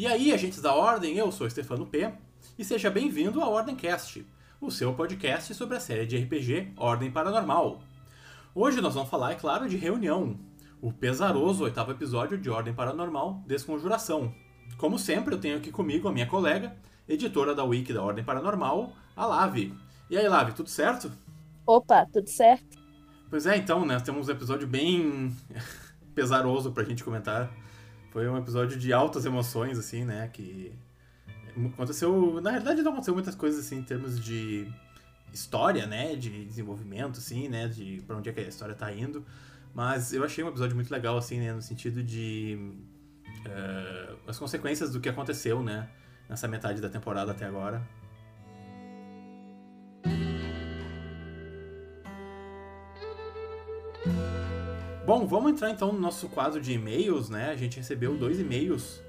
E aí, agentes da Ordem, eu sou Stefano P. E seja bem-vindo ao Ordemcast, o seu podcast sobre a série de RPG Ordem Paranormal. Hoje nós vamos falar, é claro, de Reunião, o pesaroso oitavo episódio de Ordem Paranormal Desconjuração. Como sempre, eu tenho aqui comigo a minha colega, editora da Wiki da Ordem Paranormal, a Lave. E aí, Lave, tudo certo? Opa, tudo certo? Pois é, então, né? Temos um episódio bem pesaroso pra gente comentar. Foi um episódio de altas emoções, assim, né? Que aconteceu. Na realidade, não aconteceu muitas coisas, assim, em termos de história, né? De desenvolvimento, assim, né? De pra onde é que a história tá indo. Mas eu achei um episódio muito legal, assim, né? No sentido de. Uh, as consequências do que aconteceu, né? Nessa metade da temporada até agora. Bom, vamos entrar então no nosso quadro de e-mails, né? A gente recebeu dois e-mails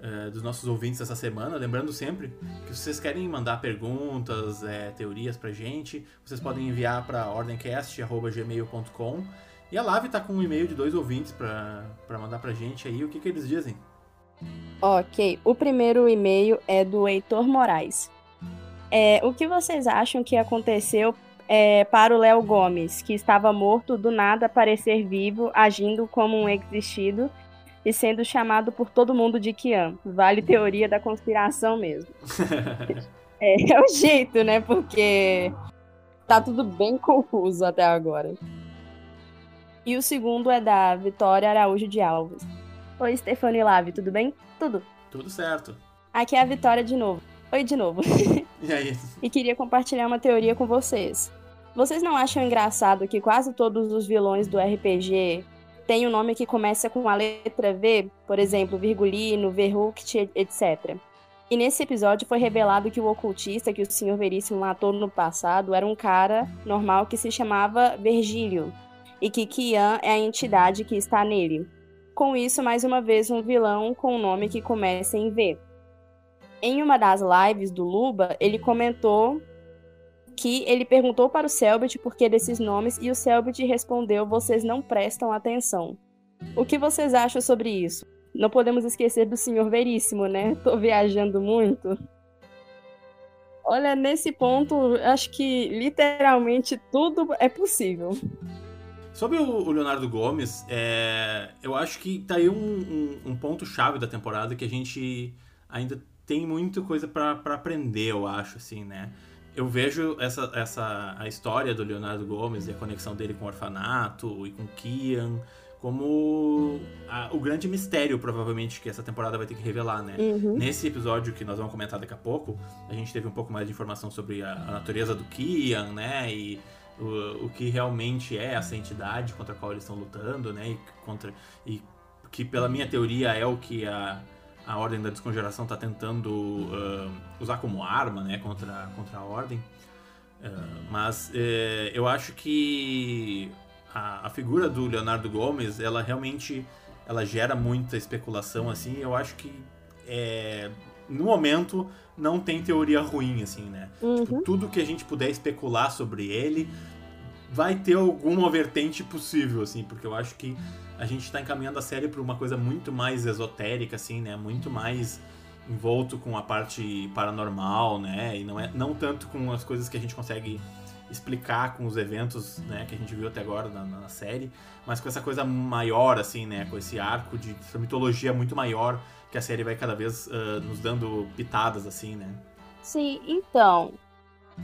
uh, dos nossos ouvintes essa semana. Lembrando sempre que se vocês querem mandar perguntas, é, teorias pra gente, vocês podem enviar para ordemcast.gmail.com. E a Lave tá com um e-mail de dois ouvintes para mandar pra gente aí. O que, que eles dizem? Ok, o primeiro e-mail é do Heitor Moraes. É, o que vocês acham que aconteceu é, para o Léo Gomes, que estava morto, do nada aparecer vivo, agindo como um existido e sendo chamado por todo mundo de Kian. Vale teoria da conspiração mesmo. é, é o jeito, né? Porque tá tudo bem confuso até agora. E o segundo é da Vitória Araújo de Alves. Oi, Stefani Lave, tudo bem? Tudo. Tudo certo. Aqui é a Vitória de novo. Oi de novo. E aí? e queria compartilhar uma teoria com vocês. Vocês não acham engraçado que quase todos os vilões do RPG têm um nome que começa com a letra V? Por exemplo, Virgulino, Verruct, etc. E nesse episódio foi revelado que o ocultista que o Sr. Veríssimo matou no passado era um cara normal que se chamava Virgílio. E que Kian é a entidade que está nele. Com isso, mais uma vez, um vilão com um nome que começa em V. Em uma das lives do Luba, ele comentou que ele perguntou para o Selbit por que desses nomes e o Selbit respondeu: vocês não prestam atenção. O que vocês acham sobre isso? Não podemos esquecer do Senhor Veríssimo, né? Tô viajando muito. Olha, nesse ponto, acho que literalmente tudo é possível. Sobre o Leonardo Gomes, é, eu acho que tá aí um, um, um ponto-chave da temporada que a gente ainda tem muita coisa para aprender, eu acho, assim, né? eu vejo essa, essa a história do Leonardo Gomes e a conexão dele com o orfanato e com Kian como a, o grande mistério, provavelmente, que essa temporada vai ter que revelar, né? Uhum. Nesse episódio que nós vamos comentar daqui a pouco, a gente teve um pouco mais de informação sobre a, a natureza do Kian, né? E o, o que realmente é essa entidade contra a qual eles estão lutando, né? E, contra, e que, pela minha teoria, é o que a a Ordem da Descongelação está tentando uh, usar como arma né, contra, contra a Ordem. Uh, mas uh, eu acho que a, a, figura do Leonardo Gomes, ela realmente ela gera muita especulação, assim. Eu acho que é, no momento não tem teoria ruim, assim, né? Uhum. Tipo, tudo que a gente puder especular sobre ele vai ter alguma vertente possível, assim, porque eu acho que a gente está encaminhando a série para uma coisa muito mais esotérica, assim, né? Muito mais envolto com a parte paranormal, né? E não, é, não tanto com as coisas que a gente consegue explicar com os eventos, né? Que a gente viu até agora na, na série, mas com essa coisa maior, assim, né? Com esse arco de essa mitologia muito maior que a série vai cada vez uh, nos dando pitadas, assim, né? Sim, então,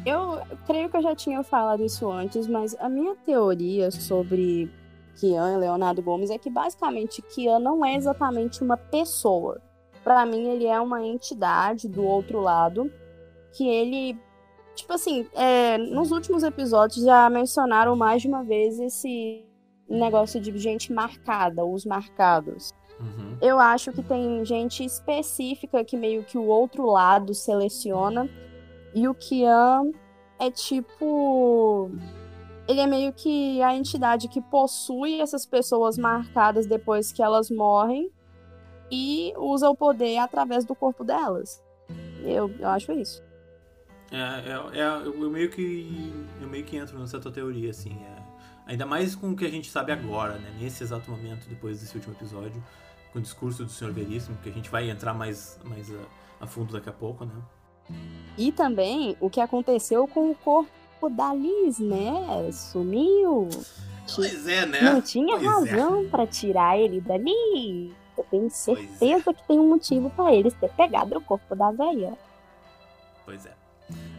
eu creio que eu já tinha falado isso antes, mas a minha teoria sobre Kian, Leonardo Gomes, é que basicamente Kian não é exatamente uma pessoa. Para mim, ele é uma entidade do outro lado, que ele. Tipo assim, é, nos últimos episódios já mencionaram mais de uma vez esse negócio de gente marcada, os marcados. Uhum. Eu acho que tem gente específica que meio que o outro lado seleciona. E o Kian é tipo ele é meio que a entidade que possui essas pessoas marcadas depois que elas morrem e usa o poder através do corpo delas. Eu, eu acho isso. É, é, é, eu meio que eu meio que entro nessa tua teoria assim, é, ainda mais com o que a gente sabe agora, né? Nesse exato momento depois desse último episódio, com o discurso do Senhor Veríssimo, que a gente vai entrar mais, mais a, a fundo daqui a pouco, né? E também o que aconteceu com o corpo da Liz, né? Sumiu. Pois é, né? Não tinha Pois é. razão pra tirar ele dali. Eu tenho é. certeza que tem um motivo pra eles ter pegado o corpo da velha. Pois é.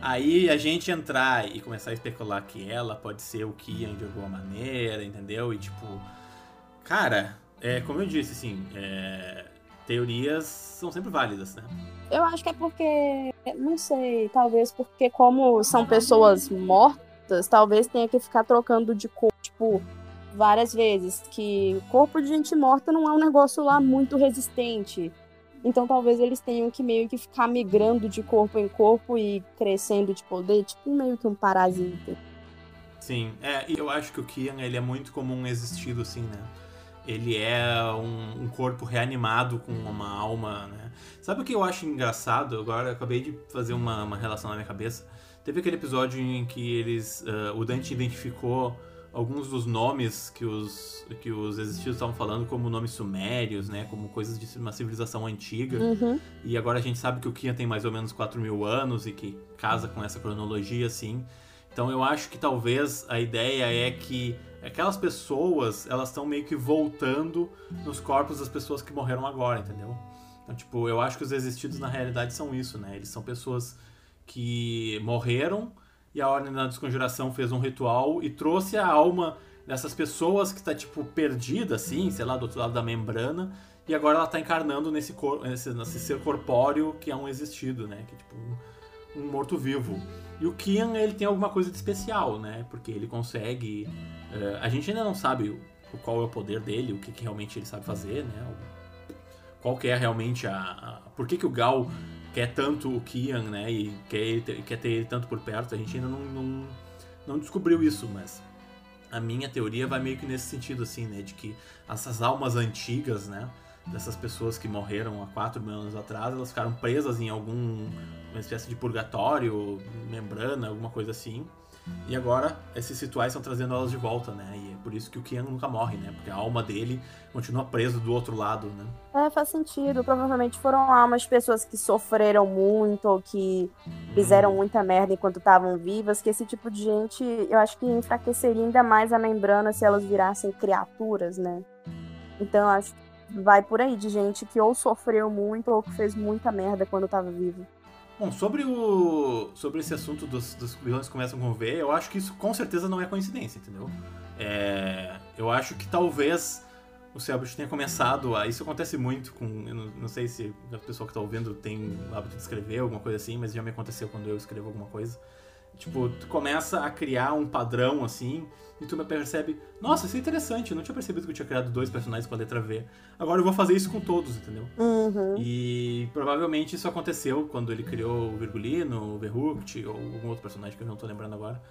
Aí a gente entrar e começar a especular que ela pode ser o Kian de alguma maneira, entendeu? E tipo. Cara, é, como eu disse, assim, é, teorias são sempre válidas, né? Eu acho que é porque, não sei, talvez porque como são pessoas mortas, talvez tenha que ficar trocando de corpo, tipo, várias vezes. Que corpo de gente morta não é um negócio lá muito resistente. Então talvez eles tenham que meio que ficar migrando de corpo em corpo e crescendo de poder, tipo meio que um parasita. Sim, é, e eu acho que o Kian ele é muito como um existido, assim, né? Ele é um, um corpo reanimado com uma alma, né? Sabe o que eu acho engraçado? Agora eu acabei de fazer uma, uma relação na minha cabeça. Teve aquele episódio em que eles. ah, o Dante identificou alguns dos nomes que os, que os existidos estavam falando como nomes sumérios, né? Como coisas de uma civilização antiga. Uhum. E agora a gente sabe que o Kian tem mais ou menos 4 mil anos e que casa com essa cronologia, assim. Então eu acho que talvez a ideia é que aquelas pessoas, elas estão meio que voltando nos corpos das pessoas que morreram agora, entendeu? Então, tipo, eu acho que os existidos na realidade são isso, né? Eles são pessoas que morreram e a Ordem da Desconjuração fez um ritual e trouxe a alma dessas pessoas que tá, tipo, perdida, assim, sei lá, do outro lado da membrana, e agora ela tá encarnando nesse, cor nesse, nesse ser corpóreo que é um existido, né? Que é tipo um, um morto-vivo. E o Kian, ele tem alguma coisa de especial, né? Porque ele consegue. Eh, a gente ainda não sabe o, qual é o poder dele, o que, que realmente ele sabe fazer, né? Qual que é realmente a. a por que, que o Gal quer tanto o Kian, né? E quer, quer ter ele tanto por perto. A gente ainda não, não, não descobriu isso, mas a minha teoria vai meio que nesse sentido, assim, né? De que essas almas antigas, né? Dessas pessoas que morreram há 4 mil anos atrás, elas ficaram presas em algum. uma espécie de purgatório, membrana, alguma coisa assim. E agora esses rituais estão trazendo elas de volta, né? E é por isso que o Kian nunca morre, né? Porque a alma dele continua presa do outro lado, né? É, faz sentido. Provavelmente foram almas de pessoas que sofreram muito ou que fizeram muita merda enquanto estavam vivas, que esse tipo de gente, eu acho que enfraqueceria ainda mais a membrana se elas virassem criaturas, né? Então, acho que vai por aí de gente que ou sofreu muito ou que fez muita merda quando tava vivo. Bom, sobre o sobre esse assunto dos, dos vilões que começam com V, eu acho que isso com certeza não é coincidência, entendeu? É, eu acho que talvez o Selbit tenha começado a. Isso acontece muito com. Não, não sei se a pessoa que tá ouvindo tem o hábito de escrever, alguma coisa assim, mas já me aconteceu quando eu escrevo alguma coisa. Tipo, tu começa a criar um padrão assim, e tu percebe, nossa, isso é interessante, eu não tinha percebido que eu tinha criado dois personagens com a letra V. Agora eu vou fazer isso com todos, entendeu? Uhum. E provavelmente isso aconteceu quando ele criou o Virgulino, o Verrucht ou algum outro personagem que eu não tô lembrando agora.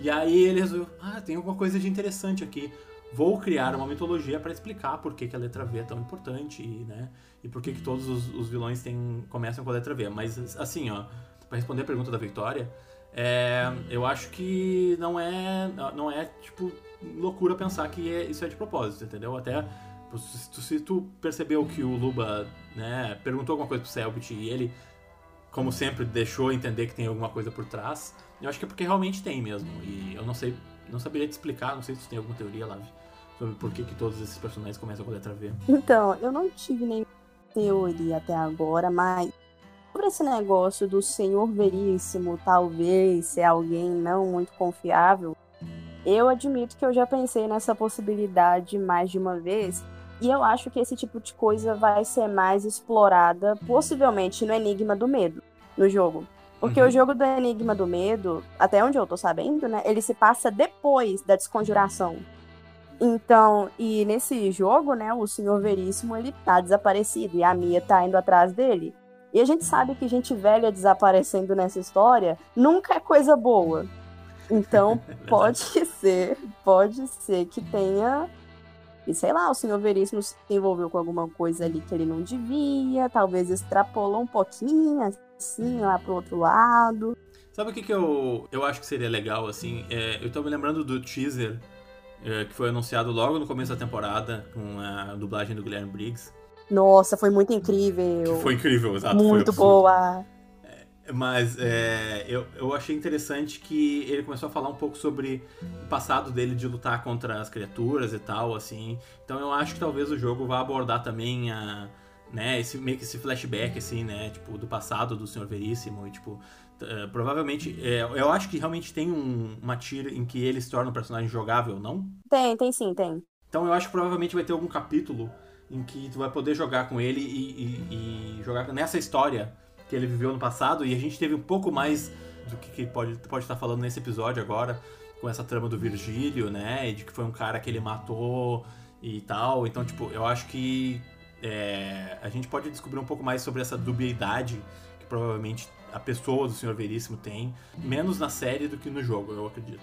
E aí ele resolveu, ah, tem alguma coisa de interessante aqui. Vou criar uma mitologia para explicar por que, que a letra V é tão importante, e, né? E por que, que todos os, os vilões têm, começam com a letra V. Mas assim, ó, para responder a pergunta da Victoria, é, eu acho que não é, não é tipo loucura pensar que é- isso é de propósito, entendeu? Até se tu, se tu percebeu que o Luba né, perguntou alguma coisa pro Selbit e ele, como sempre, deixou entender que tem alguma coisa por trás, eu acho que é porque realmente tem mesmo. E eu não sei, não saberia te explicar, não sei se tu tem alguma teoria, Lavi, sobre por que, que todos esses personagens começam com a letra V. Então, eu não tive nenhuma teoria até agora, mas sobre esse negócio do Senhor Veríssimo talvez ser alguém não muito confiável, eu admito que eu já pensei nessa possibilidade mais de uma vez. E eu acho que esse tipo de coisa vai ser mais explorada, possivelmente, no Enigma do Medo, no jogo. Porque Uhum. o jogo do Enigma do Medo, até onde eu tô sabendo, né? Ele se passa depois da desconjuração. Então, e nesse jogo, né, o Senhor Veríssimo, ele tá desaparecido e a Mia tá indo atrás dele. E a gente sabe que gente velha desaparecendo nessa história nunca é coisa boa. Então, pode ser, pode ser que tenha. E sei lá, o Senhor Veríssimo se envolveu com alguma coisa ali que ele não devia, talvez extrapolou um pouquinho, assim, lá pro outro lado. Sabe o que, que eu, eu acho que seria legal, assim? É, eu tô me lembrando do teaser é, que foi anunciado logo no começo da temporada, com a dublagem do Guilherme Briggs. Nossa, foi muito incrível. Foi incrível, exato. Muito boa. Mas é, eu, eu achei interessante que ele começou a falar um pouco sobre o passado dele de lutar contra as criaturas e tal, assim. Então eu acho que talvez o jogo vá abordar também a, né, esse, meio que esse flashback, assim, né, tipo, do passado do Senhor Veríssimo e, tipo, uh, provavelmente, é, eu acho que realmente tem um, uma tira em que ele se torna um personagem jogável, não? Tem, tem sim, tem. Então eu acho que provavelmente vai ter algum capítulo em que tu vai poder jogar com ele e, e, e jogar nessa história que ele viveu no passado e a gente teve um pouco mais do que, que pode, pode estar falando nesse episódio agora, com essa trama do Virgílio, né? E de que foi um cara que ele matou e tal. Então, tipo, eu acho que é, a gente pode descobrir um pouco mais sobre essa dubiedade que provavelmente a pessoa do Senhor Veríssimo tem, menos na série do que no jogo, eu acredito.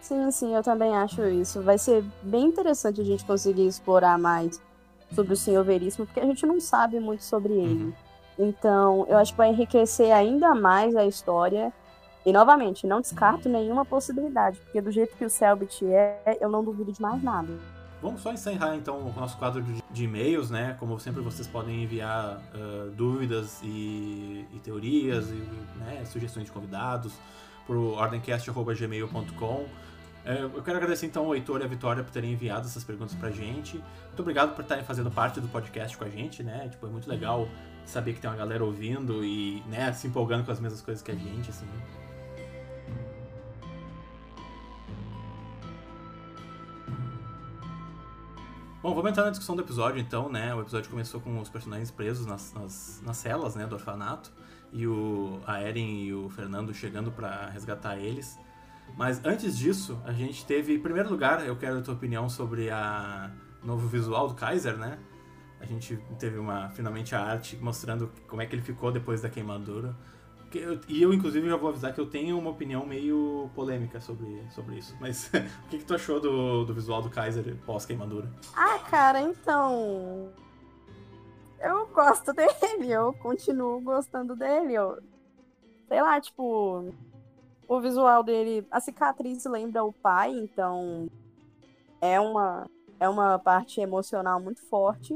Sim, sim, eu também acho isso. Vai ser bem interessante a gente conseguir explorar mais sobre o Senhor Veríssimo, porque a gente não sabe muito sobre ele. Uhum. Então, eu acho que vai enriquecer ainda mais a história. E, novamente, não descarto nenhuma possibilidade, porque do jeito que o Selbit é, eu não duvido de mais nada. Vamos só encerrar então o nosso quadro de, de e-mails, né? Como sempre, vocês podem enviar uh, dúvidas e, e teorias e né, sugestões de convidados para o ordencast.gmail.com. É, eu quero agradecer então ao Heitor e à Vitória por terem enviado essas perguntas pra gente. Muito obrigado por estarem fazendo parte do podcast com a gente, né? Tipo, é muito legal saber que tem uma galera ouvindo e, né, se empolgando com as mesmas coisas que a gente, assim. Bom, vamos entrar na discussão do episódio então, né? O episódio começou com os personagens presos nas, nas, nas celas, né, do orfanato. E o, a Eren e o Fernando chegando para resgatar eles. Mas antes disso, a gente teve, em primeiro lugar, eu quero a tua opinião sobre a novo visual do Kaiser, né? A gente teve uma finalmente a arte mostrando como é que ele ficou depois da queimadura. e eu, inclusive, já vou avisar que eu tenho uma opinião meio polêmica sobre, sobre isso. Mas o que, que tu achou do, do visual do Kaiser pós-queimadura? Ah, cara, então. Eu gosto dele, eu continuo gostando dele. Eu... Sei lá, tipo o visual dele, a cicatriz lembra o pai, então é uma é uma parte emocional muito forte.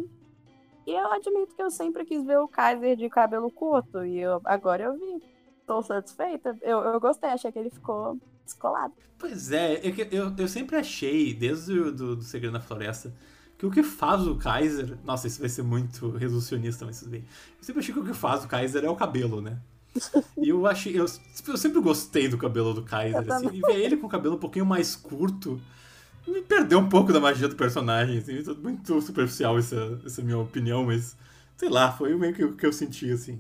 E eu admito que eu sempre quis ver o Kaiser de cabelo curto e eu, agora eu vi. Tô satisfeita. Eu, eu gostei, achei que ele ficou descolado. Pois é, eu, eu, eu sempre achei, desde o do, do Segredo da Floresta, que o que faz o Kaiser. Nossa, isso vai ser muito resolucionista, mas tudo bem. Eu sempre achei que o que faz o Kaiser é o cabelo, né? E eu achei. Eu, eu, sempre gostei do cabelo do Kaiser, assim, e ver ele com o cabelo um pouquinho mais curto me perdeu um pouco da magia do personagem, assim, muito superficial essa, essa minha opinião, mas sei lá, foi meio que o que eu senti, assim.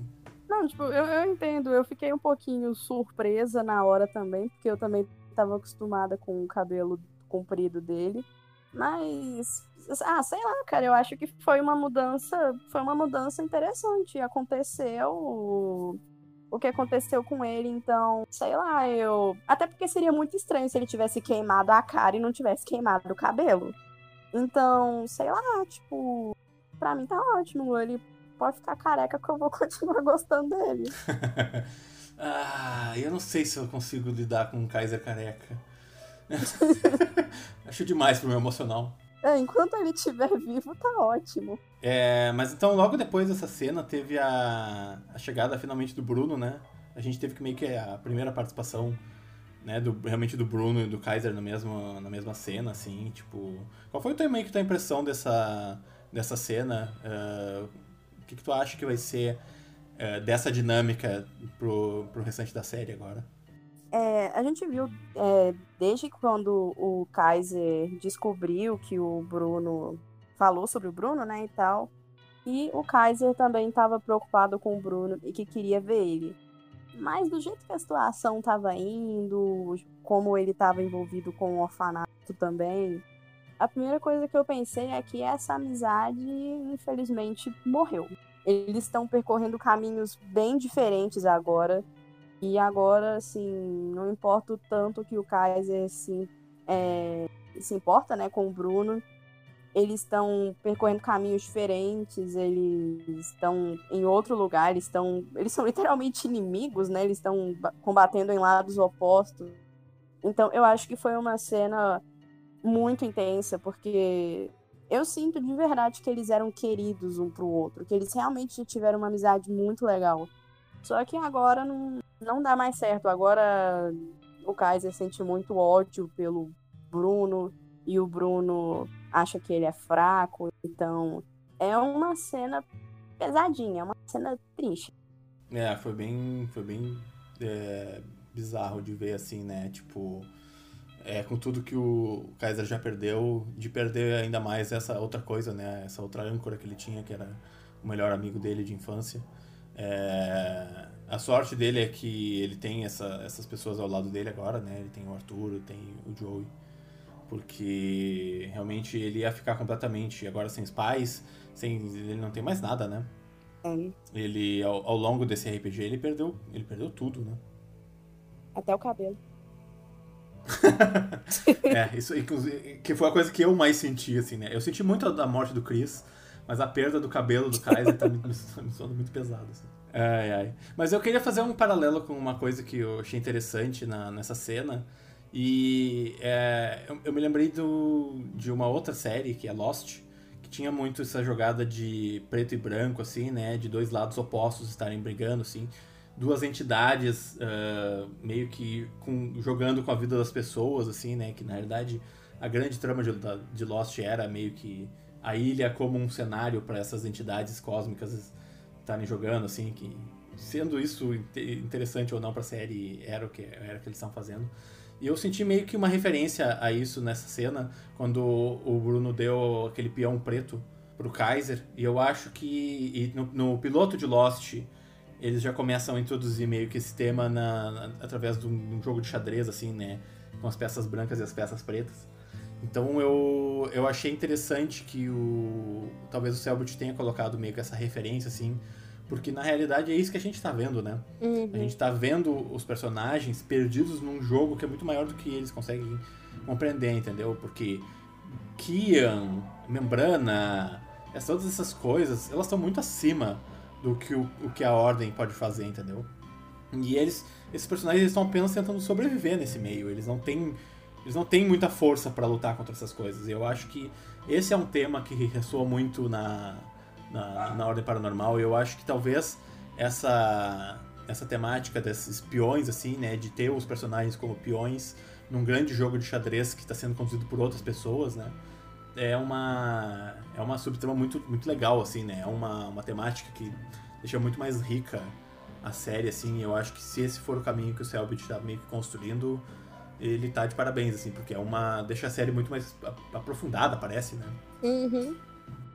Não, tipo, eu, eu entendo, eu fiquei um pouquinho surpresa na hora também, porque eu também estava acostumada com o cabelo comprido dele. Mas, ah, sei lá, cara, eu acho que foi uma mudança, foi uma mudança interessante. Aconteceu o que aconteceu com ele, então, sei lá, eu. Até porque seria muito estranho se ele tivesse queimado a cara e não tivesse queimado o cabelo. Então, sei lá, tipo, pra mim tá ótimo. Ele pode ficar careca que eu vou continuar gostando dele. ah, eu não sei se eu consigo lidar com um Kaiser careca. Acho demais pro meu emocional. É, enquanto ele estiver vivo, tá ótimo. É, mas então, logo depois dessa cena, teve a, a chegada finalmente do Bruno, né? A gente teve que meio que a primeira participação, né, do, realmente do Bruno e do Kaiser na mesma, na mesma cena, assim, tipo... Qual foi também que tua impressão dessa, dessa cena? Uh, o que, que tu acha que vai ser uh, dessa dinâmica pro, pro restante da série agora? É, a gente viu é, desde quando o Kaiser descobriu que o Bruno falou sobre o Bruno, né, e tal. E o Kaiser também estava preocupado com o Bruno e que queria ver ele. Mas do jeito que a situação estava indo, como ele estava envolvido com o orfanato também, a primeira coisa que eu pensei é que essa amizade, infelizmente, morreu. Eles estão percorrendo caminhos bem diferentes agora. E agora, assim, não importa o tanto que o Kaiser se, é, se importa né, com o Bruno, eles estão percorrendo caminhos diferentes, eles estão em outro lugar, eles estão. Eles são literalmente inimigos, né? Eles estão combatendo em lados opostos. Então eu acho que foi uma cena muito intensa, porque eu sinto de verdade que eles eram queridos um pro outro, que eles realmente tiveram uma amizade muito legal. Só que agora não, não dá mais certo. Agora o Kaiser sente muito ódio pelo Bruno e o Bruno acha que ele é fraco. Então é uma cena pesadinha, é uma cena triste. É, foi bem, foi bem é, bizarro de ver assim, né? Tipo, é, com tudo que o Kaiser já perdeu, de perder ainda mais essa outra coisa, né? Essa outra âncora que ele tinha, que era o melhor amigo dele de infância. É, a sorte dele é que ele tem essa, essas pessoas ao lado dele agora, né? Ele tem o Arthur, tem o Joey. Porque realmente ele ia ficar completamente agora sem os pais, sem ele não tem mais nada, né? É. Ele ao, ao longo desse RPG ele perdeu, ele perdeu tudo, né? Até o cabelo. é, isso que foi a coisa que eu mais senti, assim, né? Eu senti muito a morte do Chris, mas a perda do cabelo do Kaiser tá me, me, soando muito pesado, assim. Ai, ai. Mas eu queria fazer um paralelo com uma coisa que eu achei interessante na, nessa cena. E é, eu, eu, me lembrei do, de uma outra série, que é Lost, que tinha muito essa jogada de preto e branco, assim, né? De dois lados opostos estarem brigando, assim duas entidades uh, meio que com, jogando com a vida das pessoas, assim, né? Que na verdade a grande trama de, de Lost era meio que a ilha como um cenário para essas entidades cósmicas estarem jogando, assim, que sendo isso interessante ou não para a série era o que era o que eles estão fazendo. E eu senti meio que uma referência a isso nessa cena quando o Bruno deu aquele peão preto pro Kaiser. E eu acho que no, no piloto de Lost eles já começam a introduzir meio que esse tema na, na, através de um, um, jogo de xadrez, assim, né? Com as peças brancas e as peças pretas. Então eu, eu achei interessante que o. Talvez o Selbit tenha colocado meio que essa referência, assim. Porque na realidade é isso que a gente tá vendo, né? Uhum. A gente tá vendo os personagens perdidos num jogo que é muito maior do que eles conseguem compreender, entendeu? Porque Kian, Membrana, todas essas coisas, elas estão muito acima do que o, o que a Ordem pode fazer, entendeu? E eles, esses personagens estão apenas tentando sobreviver nesse meio. Eles não têm, eles não têm muita força para lutar contra essas coisas. E eu acho que esse é um tema que ressoa muito na, na, na Ordem Paranormal. Eu acho que talvez essa essa temática desses peões, assim, né, de ter os personagens como peões num grande jogo de xadrez que está sendo conduzido por outras pessoas, né? é uma é uma subtrama muito muito legal assim, né? É uma, uma temática que deixa muito mais rica a série assim. Eu acho que se esse for o caminho que o Selbit está meio que construindo, ele tá de parabéns assim, porque é uma deixa a série muito mais aprofundada, parece, né? Uhum.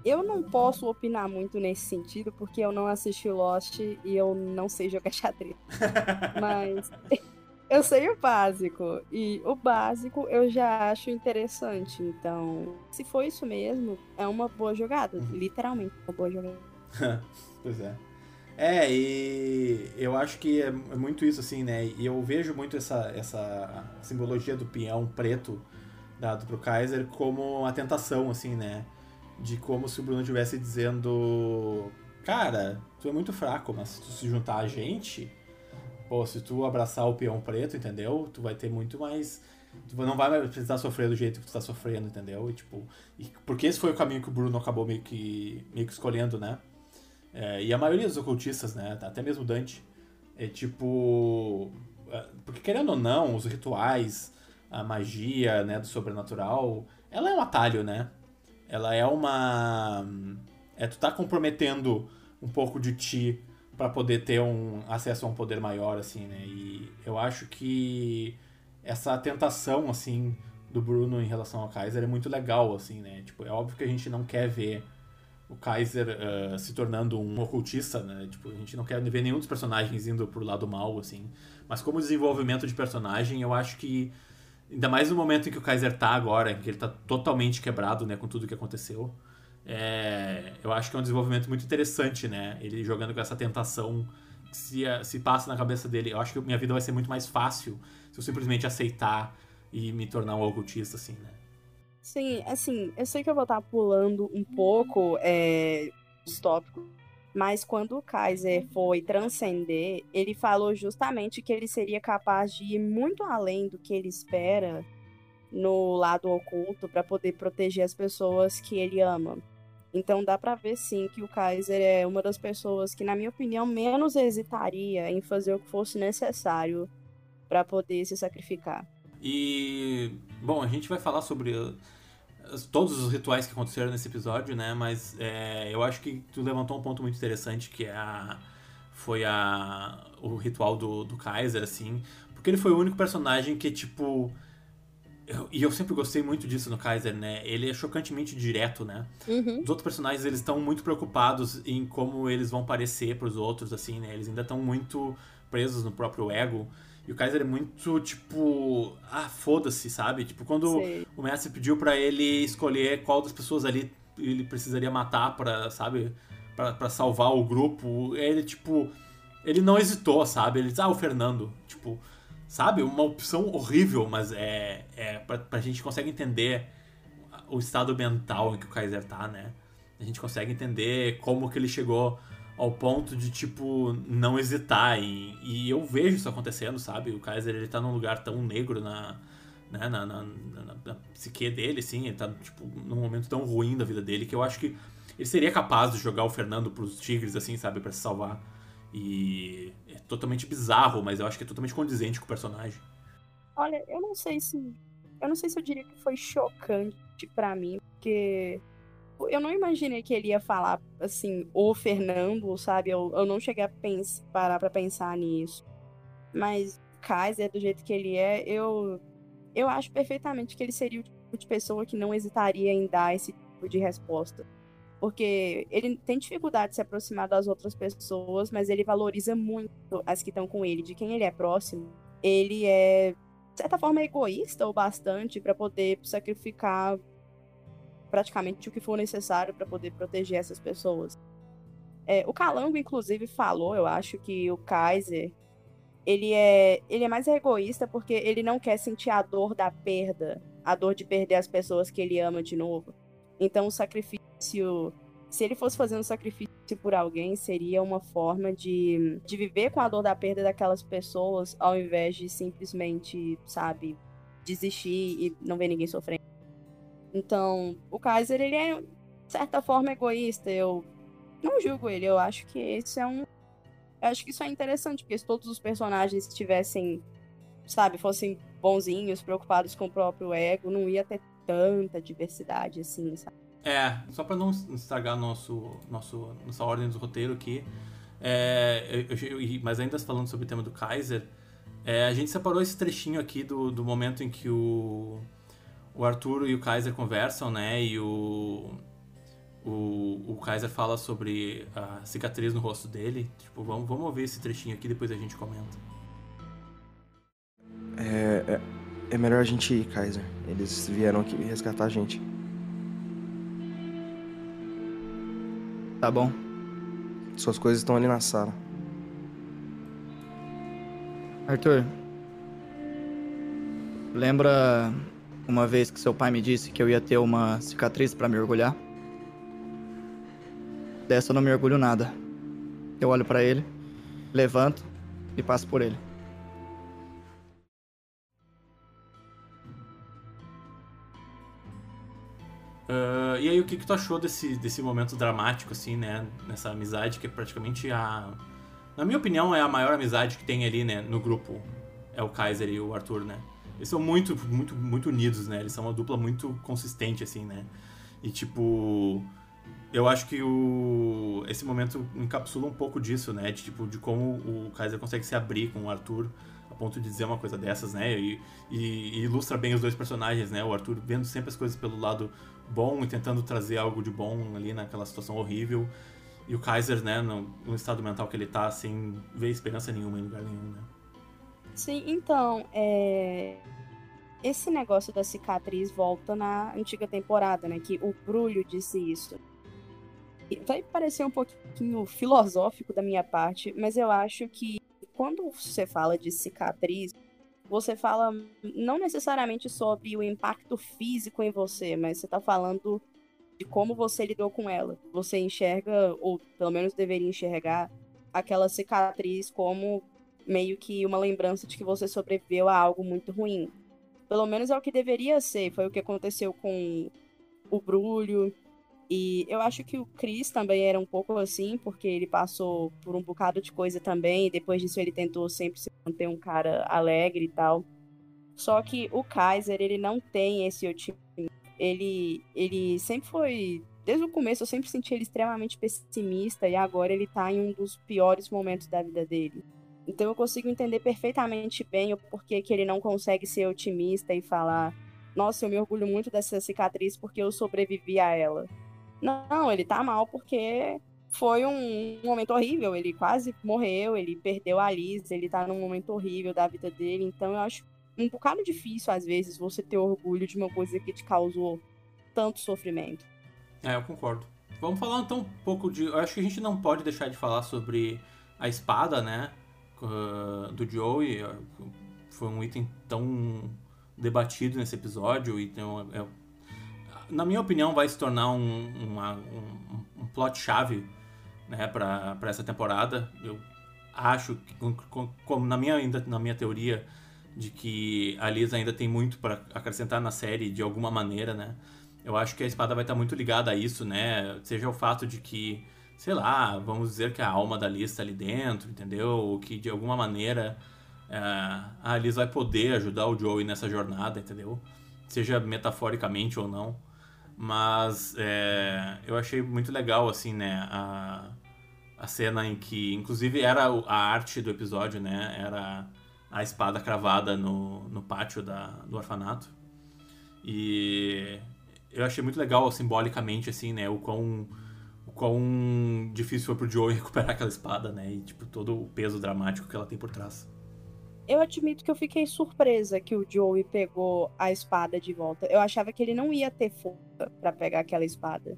Eu não posso opinar muito nesse sentido, porque eu não assisti Lost e eu não sei jogar xadrez. Mas eu sei o básico. E o básico eu já acho interessante. Então, se for isso mesmo, é uma boa jogada. Uhum. Literalmente, uma boa jogada. pois é. É, e eu acho que é muito isso, assim, né? E eu vejo muito essa, essa simbologia do peão preto dado pro Kaiser como a tentação, assim, né? De como se o Bruno estivesse dizendo: Cara, tu é muito fraco, mas se tu se juntar a gente, pô, se tu abraçar o peão preto, entendeu? Tu vai ter muito mais. Tu não vai precisar sofrer do jeito que tu tá sofrendo, entendeu? E, tipo, e, porque esse foi o caminho que o Bruno acabou meio que, meio que escolhendo, né? É, e a maioria dos ocultistas, né? Até mesmo Dante. É tipo. É, porque querendo ou não, os rituais, a magia, né, do sobrenatural, ela é um atalho, né? Ela é uma. É, tu tá comprometendo um pouco de ti para poder ter um acesso a um poder maior, assim, né? E eu acho que essa tentação, assim, do Bruno em relação ao Kaiser é muito legal, assim, né? Tipo, é óbvio que a gente não quer ver o Kaiser uh, se tornando um ocultista, né? Tipo, a gente não quer ver nenhum dos personagens indo pro lado mal, assim. Mas como desenvolvimento de personagem, eu acho que ainda mais no momento em que o Kaiser tá agora, em que ele tá totalmente quebrado, né, com tudo que aconteceu, é, eu acho que é um desenvolvimento muito interessante, né? Ele jogando com essa tentação que se, se passa na cabeça dele. Eu acho que minha vida vai ser muito mais fácil se eu simplesmente aceitar e me tornar um ocultista, assim, né? Sim, assim, eu sei que eu vou estar pulando um pouco é, os tópicos, mas quando o Kaiser foi transcender, ele falou justamente que ele seria capaz de ir muito além do que ele espera no lado oculto para poder proteger as pessoas que ele ama. Então dá para ver sim que o Kaiser é uma das pessoas que, na minha opinião, menos hesitaria em fazer o que fosse necessário para poder se sacrificar. E bom, a gente vai falar sobre todos os rituais que aconteceram nesse episódio, né? Mas é, eu acho que tu levantou um ponto muito interessante que é a foi a o ritual do, do Kaiser, assim, porque ele foi o único personagem que tipo eu, e eu sempre gostei muito disso no Kaiser, né? Ele é chocantemente direto, né? Uhum. Os outros personagens, eles estão muito preocupados em como eles vão parecer para os outros, assim, né? Eles ainda estão muito presos no próprio ego. E o Kaiser é muito, tipo... Ah, foda-se, sabe? Tipo, quando o mestre pediu para ele escolher qual das pessoas ali ele precisaria matar para sabe? para salvar o grupo, ele, tipo... Ele não hesitou, sabe? Ele disse, ah, o Fernando. Tipo sabe? Uma opção horrível, mas é, é pra, pra gente consegue entender o estado mental em que o Kaiser tá, né? A gente consegue entender como que ele chegou ao ponto de, tipo, não hesitar. E, e eu vejo isso acontecendo, sabe? O Kaiser, ele tá num lugar tão negro na, né, na, na, na, na psique dele, assim. Ele tá, tipo, num momento tão ruim da vida dele que eu acho que ele seria capaz de jogar o Fernando pros Tigres, assim, sabe? para se salvar. E é totalmente bizarro, mas eu acho que é totalmente condizente com o personagem. Olha, eu não sei se. Eu não sei se eu diria que foi chocante para mim, porque eu não imaginei que ele ia falar assim, o Fernando, sabe? Eu, eu não cheguei a pensar, parar pra pensar nisso. Mas Kaiser, do jeito que ele é, eu, eu acho perfeitamente que ele seria o tipo de pessoa que não hesitaria em dar esse tipo de resposta. Porque ele tem dificuldade de se aproximar das outras pessoas, mas ele valoriza muito as que estão com ele, de quem ele é próximo. Ele é, de certa forma, egoísta o bastante para poder sacrificar praticamente o que for necessário para poder proteger essas pessoas. É, o Calango, inclusive, falou, eu acho, que o Kaiser ele é, ele é mais egoísta porque ele não quer sentir a dor da perda, a dor de perder as pessoas que ele ama de novo. Então, o sacrifício. Se ele fosse fazer um sacrifício por alguém, seria uma forma de, de viver com a dor da perda daquelas pessoas, ao invés de simplesmente, sabe, desistir e não ver ninguém sofrendo. Então, o Kaiser, ele é, de certa forma, egoísta. Eu não julgo ele, eu acho que isso é um. Eu acho que isso é interessante, porque se todos os personagens tivessem, sabe, fossem bonzinhos, preocupados com o próprio ego, não ia ter tanta diversidade assim, sabe? É, só para não estragar nosso, nosso, nossa ordem do roteiro aqui, é, eu, eu, mas ainda falando sobre o tema do Kaiser, é, a gente separou esse trechinho aqui do, do momento em que o, o Arthur e o Kaiser conversam, né? E o, o, o Kaiser fala sobre a cicatriz no rosto dele. Tipo, vamos, vamos ouvir esse trechinho aqui, depois a gente comenta. É, é, é melhor a gente ir, Kaiser. Eles vieram aqui resgatar a gente. Tá bom. Suas coisas estão ali na sala. Arthur. Lembra uma vez que seu pai me disse que eu ia ter uma cicatriz para me orgulhar? Dessa eu não me orgulho nada. Eu olho para ele, levanto e passo por ele. Uh, e aí, o que, que tu achou desse, desse momento dramático, assim, né? Nessa amizade que é praticamente a. Na minha opinião, é a maior amizade que tem ali, né? No grupo. É o Kaiser e o Arthur, né? Eles são muito, muito, muito unidos, né? Eles são uma dupla muito consistente, assim, né? E, tipo. Eu acho que o, esse momento encapsula um pouco disso, né? De, tipo, de como o Kaiser consegue se abrir com o Arthur a ponto de dizer uma coisa dessas, né? E, e, e ilustra bem os dois personagens, né? O Arthur vendo sempre as coisas pelo lado bom e tentando trazer algo de bom ali naquela situação horrível. E o Kaiser, né, no, no estado mental que ele tá, sem ver esperança nenhuma em lugar nenhum, né? Sim, então, é... esse negócio da cicatriz volta na antiga temporada, né? Que o Brulho disse isso. Vai parecer um pouquinho filosófico da minha parte, mas eu acho que quando você fala de cicatriz, você fala não necessariamente sobre o impacto físico em você, mas você está falando de como você lidou com ela. Você enxerga, ou pelo menos deveria enxergar, aquela cicatriz como meio que uma lembrança de que você sobreviveu a algo muito ruim. Pelo menos é o que deveria ser. Foi o que aconteceu com o Brulho. E eu acho que o Chris também era um pouco assim, porque ele passou por um bocado de coisa também. E depois disso ele tentou sempre se manter um cara alegre e tal. Só que o Kaiser, ele não tem esse otimismo. Ele, ele sempre foi. Desde o começo eu sempre senti ele extremamente pessimista e agora ele tá em um dos piores momentos da vida dele. Então eu consigo entender perfeitamente bem o porquê que ele não consegue ser otimista e falar: Nossa, eu me orgulho muito dessa cicatriz porque eu sobrevivi a ela. Não, ele tá mal porque foi um, momento horrível. Ele quase morreu, ele perdeu a Liz, ele tá num momento horrível da vida dele. Então eu acho um bocado difícil, às vezes, você ter orgulho de uma coisa que te causou tanto sofrimento. É, eu concordo. Vamos falar então um pouco de. Eu acho que a gente não pode deixar de falar sobre a espada, né? Uh, do Joey foi um item tão debatido nesse episódio e então, é, na minha opinião vai se tornar um, uma, um, um plot chave né, para essa temporada. Eu acho que, como na minha, na minha teoria de que a Liz ainda tem muito para acrescentar na série de alguma maneira, né? Eu acho que a espada vai estar muito ligada a isso, né? Seja o fato de que sei lá, vamos dizer que a alma da Liz está ali dentro, entendeu? Ou que de alguma maneira é, a Liz vai poder ajudar o Joey nessa jornada, entendeu? Seja metaforicamente ou não. Mas é, eu achei muito legal, assim, né? A, a cena em que, inclusive, era a arte do episódio, né? Era a espada cravada no, no pátio da, do orfanato. E eu achei muito legal, simbolicamente, assim, né? O quão quão difícil foi pro Joey recuperar aquela espada, né? E, tipo, todo o peso dramático que ela tem por trás. Eu admito que eu fiquei surpresa que o Joey pegou a espada de volta. Eu achava que ele não ia ter força para pegar aquela espada.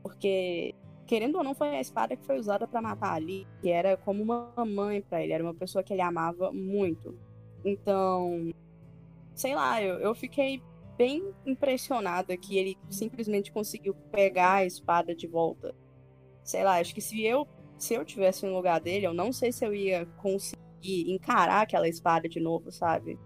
Porque, querendo ou não, foi a espada que foi usada para matar ali, que era como uma mãe para ele, era uma pessoa que ele amava muito. Então, sei lá, eu, eu fiquei bem impressionada que ele simplesmente conseguiu pegar a espada de volta. Sei lá, acho que se eu se eu tivesse no lugar dele, eu não sei se eu ia conseguir encarar aquela espada de novo, sabe?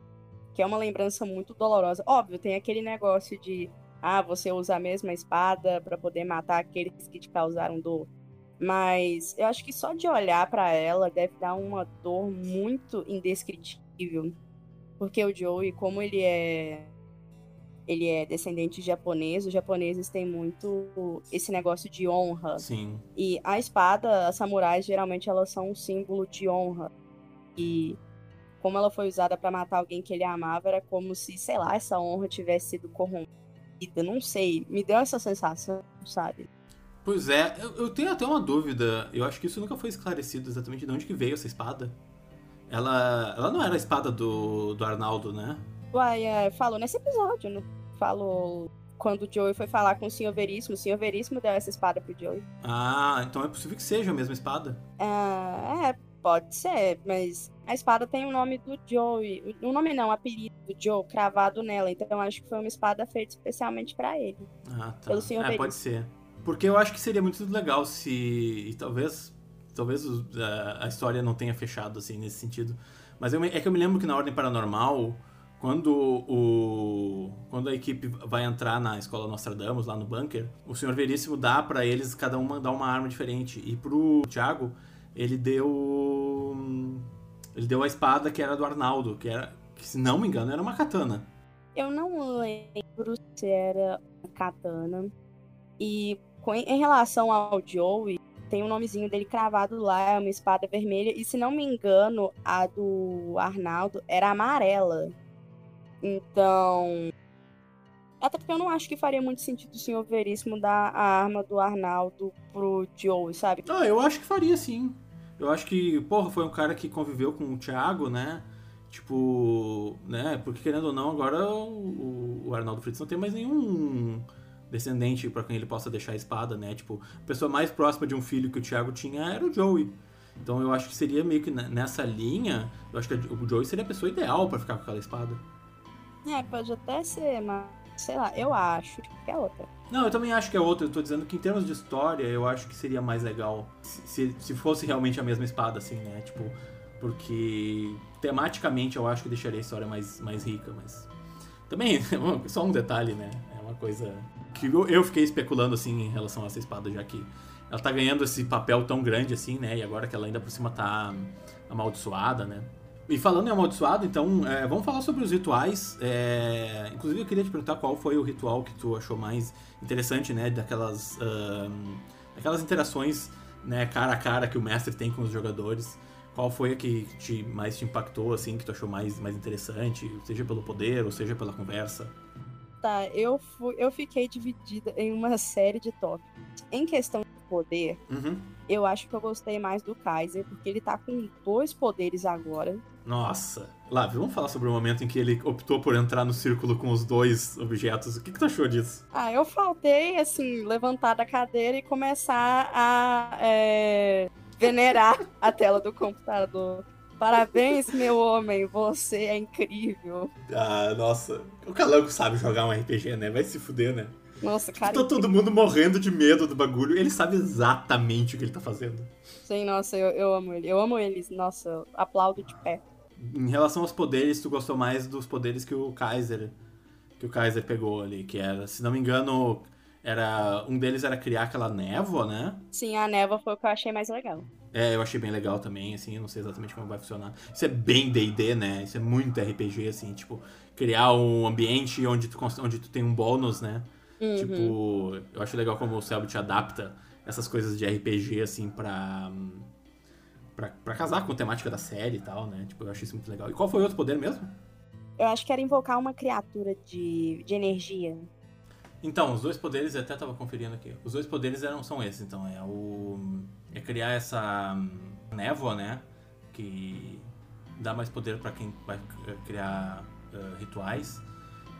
Que é uma lembrança muito dolorosa. Óbvio, tem aquele negócio de ah, você usa a mesma espada para poder matar aqueles que te causaram dor. Mas eu acho que só de olhar para ela deve dar uma dor muito indescritível. Porque o Joey, como ele é ele é descendente de japonês, os japoneses têm muito esse negócio de honra. Sim. E a espada, as samurais, geralmente elas são um símbolo de honra. E como ela foi usada para matar alguém que ele amava, era como se, sei lá, essa honra tivesse sido corrompida. Não sei, me deu essa sensação, sabe? Pois é, eu, eu tenho até uma dúvida. Eu acho que isso nunca foi esclarecido exatamente de onde que veio essa espada. Ela, ela não era a espada do, do Arnaldo, né? Uai, é, falou nesse episódio, não falou quando o Joey foi falar com o Senhor Veríssimo, o Senhor Veríssimo deu essa espada pro Joey. Ah, então é possível que seja a mesma espada. Ah, é, pode ser, mas a espada tem o nome do Joey. O nome não, o apelido do Joe cravado nela. Então acho que foi uma espada feita especialmente para ele. Ah, tá. Pelo Senhor é, pode ser. Porque eu acho que seria muito legal se. E talvez. Talvez a, a história não tenha fechado assim nesse sentido. Mas eu, é que eu me lembro que na Ordem Paranormal quando o quando a equipe vai entrar na escola Nostradamus lá no bunker, o senhor Veríssimo dá para eles cada uma dar uma arma diferente e pro Thiago ele deu ele deu a espada que era do Arnaldo, que era que se não me engano era uma katana. Eu não lembro se era uma katana. E em relação ao Joey, tem o um nomezinho dele cravado lá, é uma espada vermelha. E se não me engano, a do Arnaldo era amarela. Então. Até porque eu não acho que faria muito sentido o senhor Veríssimo dar a arma do Arnaldo pro Joe, sabe? Ah, eu acho que faria sim. Eu acho que, porra, foi um cara que conviveu com o Thiago, né? Tipo, né? Porque querendo ou não, agora o, o Arnaldo Fritz não tem mais nenhum descendente para quem ele possa deixar a espada, né? Tipo, a pessoa mais próxima de um filho que o Thiago tinha era o Joey. Então eu acho que seria meio que nessa linha, eu acho que o Joey seria a pessoa ideal para ficar com aquela espada. É, pode até ser, mas sei lá, eu acho que é outra. Não, eu também acho que é outra. Eu tô dizendo que em termos de história, eu acho que seria mais legal se, se fosse realmente a mesma espada, assim, né? Tipo, porque tematicamente eu acho que deixaria a história mais, mais rica, mas. Também, só um detalhe, né? É uma coisa que eu fiquei especulando, assim, em relação a essa espada, já que ela tá ganhando esse papel tão grande, assim, né? E agora que ela ainda por cima tá amaldiçoada, né? E falando em amaldiçoado, então, é, vamos falar sobre os rituais. É, inclusive, eu queria te perguntar qual foi o ritual que tu achou mais interessante, né? Daquelas, uh, daquelas interações né, cara a cara que o mestre tem com os jogadores. Qual foi a que te, mais te impactou, assim, que tu achou mais, mais interessante? Seja pelo poder, ou seja pela conversa? Tá, eu, fui, eu fiquei dividida em uma série de tópicos. Em questão de poder, uhum. eu acho que eu gostei mais do Kaiser, porque ele tá com dois poderes agora. Nossa. Lá, vamos falar sobre o momento em que ele optou por entrar no círculo com os dois objetos. O que, que tu achou disso? Ah, eu faltei, assim, levantar da cadeira e começar a é, venerar a tela do computador. Parabéns, meu homem, você é incrível. Ah, nossa. O Calango sabe jogar um RPG, né? Vai se fuder, né? Nossa, cara. Tá todo mundo morrendo de medo do bagulho. Ele sabe exatamente o que ele tá fazendo. Sim, nossa, eu, eu amo ele. Eu amo eles. Nossa, aplaudo de pé. Em relação aos poderes, tu gostou mais dos poderes que o Kaiser que o Kaiser pegou ali, que era, se não me engano, era um deles era criar aquela névoa, né? Sim, a névoa foi o que eu achei mais legal. É, eu achei bem legal também, assim, não sei exatamente como vai funcionar. Isso é bem D&D, né? Isso é muito RPG, assim, tipo, criar um ambiente onde tu, onde tu tem um bônus, né? Uhum. Tipo, eu acho legal como o Selbit adapta essas coisas de RPG, assim, pra pra, pra casar com a temática da série e tal, né? Tipo, eu achei isso muito legal. E qual foi o outro poder mesmo? Eu acho que era invocar uma criatura de, de energia. Então, os dois poderes, eu até tava conferindo aqui. Os dois poderes eram, são esses, então. É o. É criar essa névoa, né? Que dá mais poder para quem vai criar uh, rituais.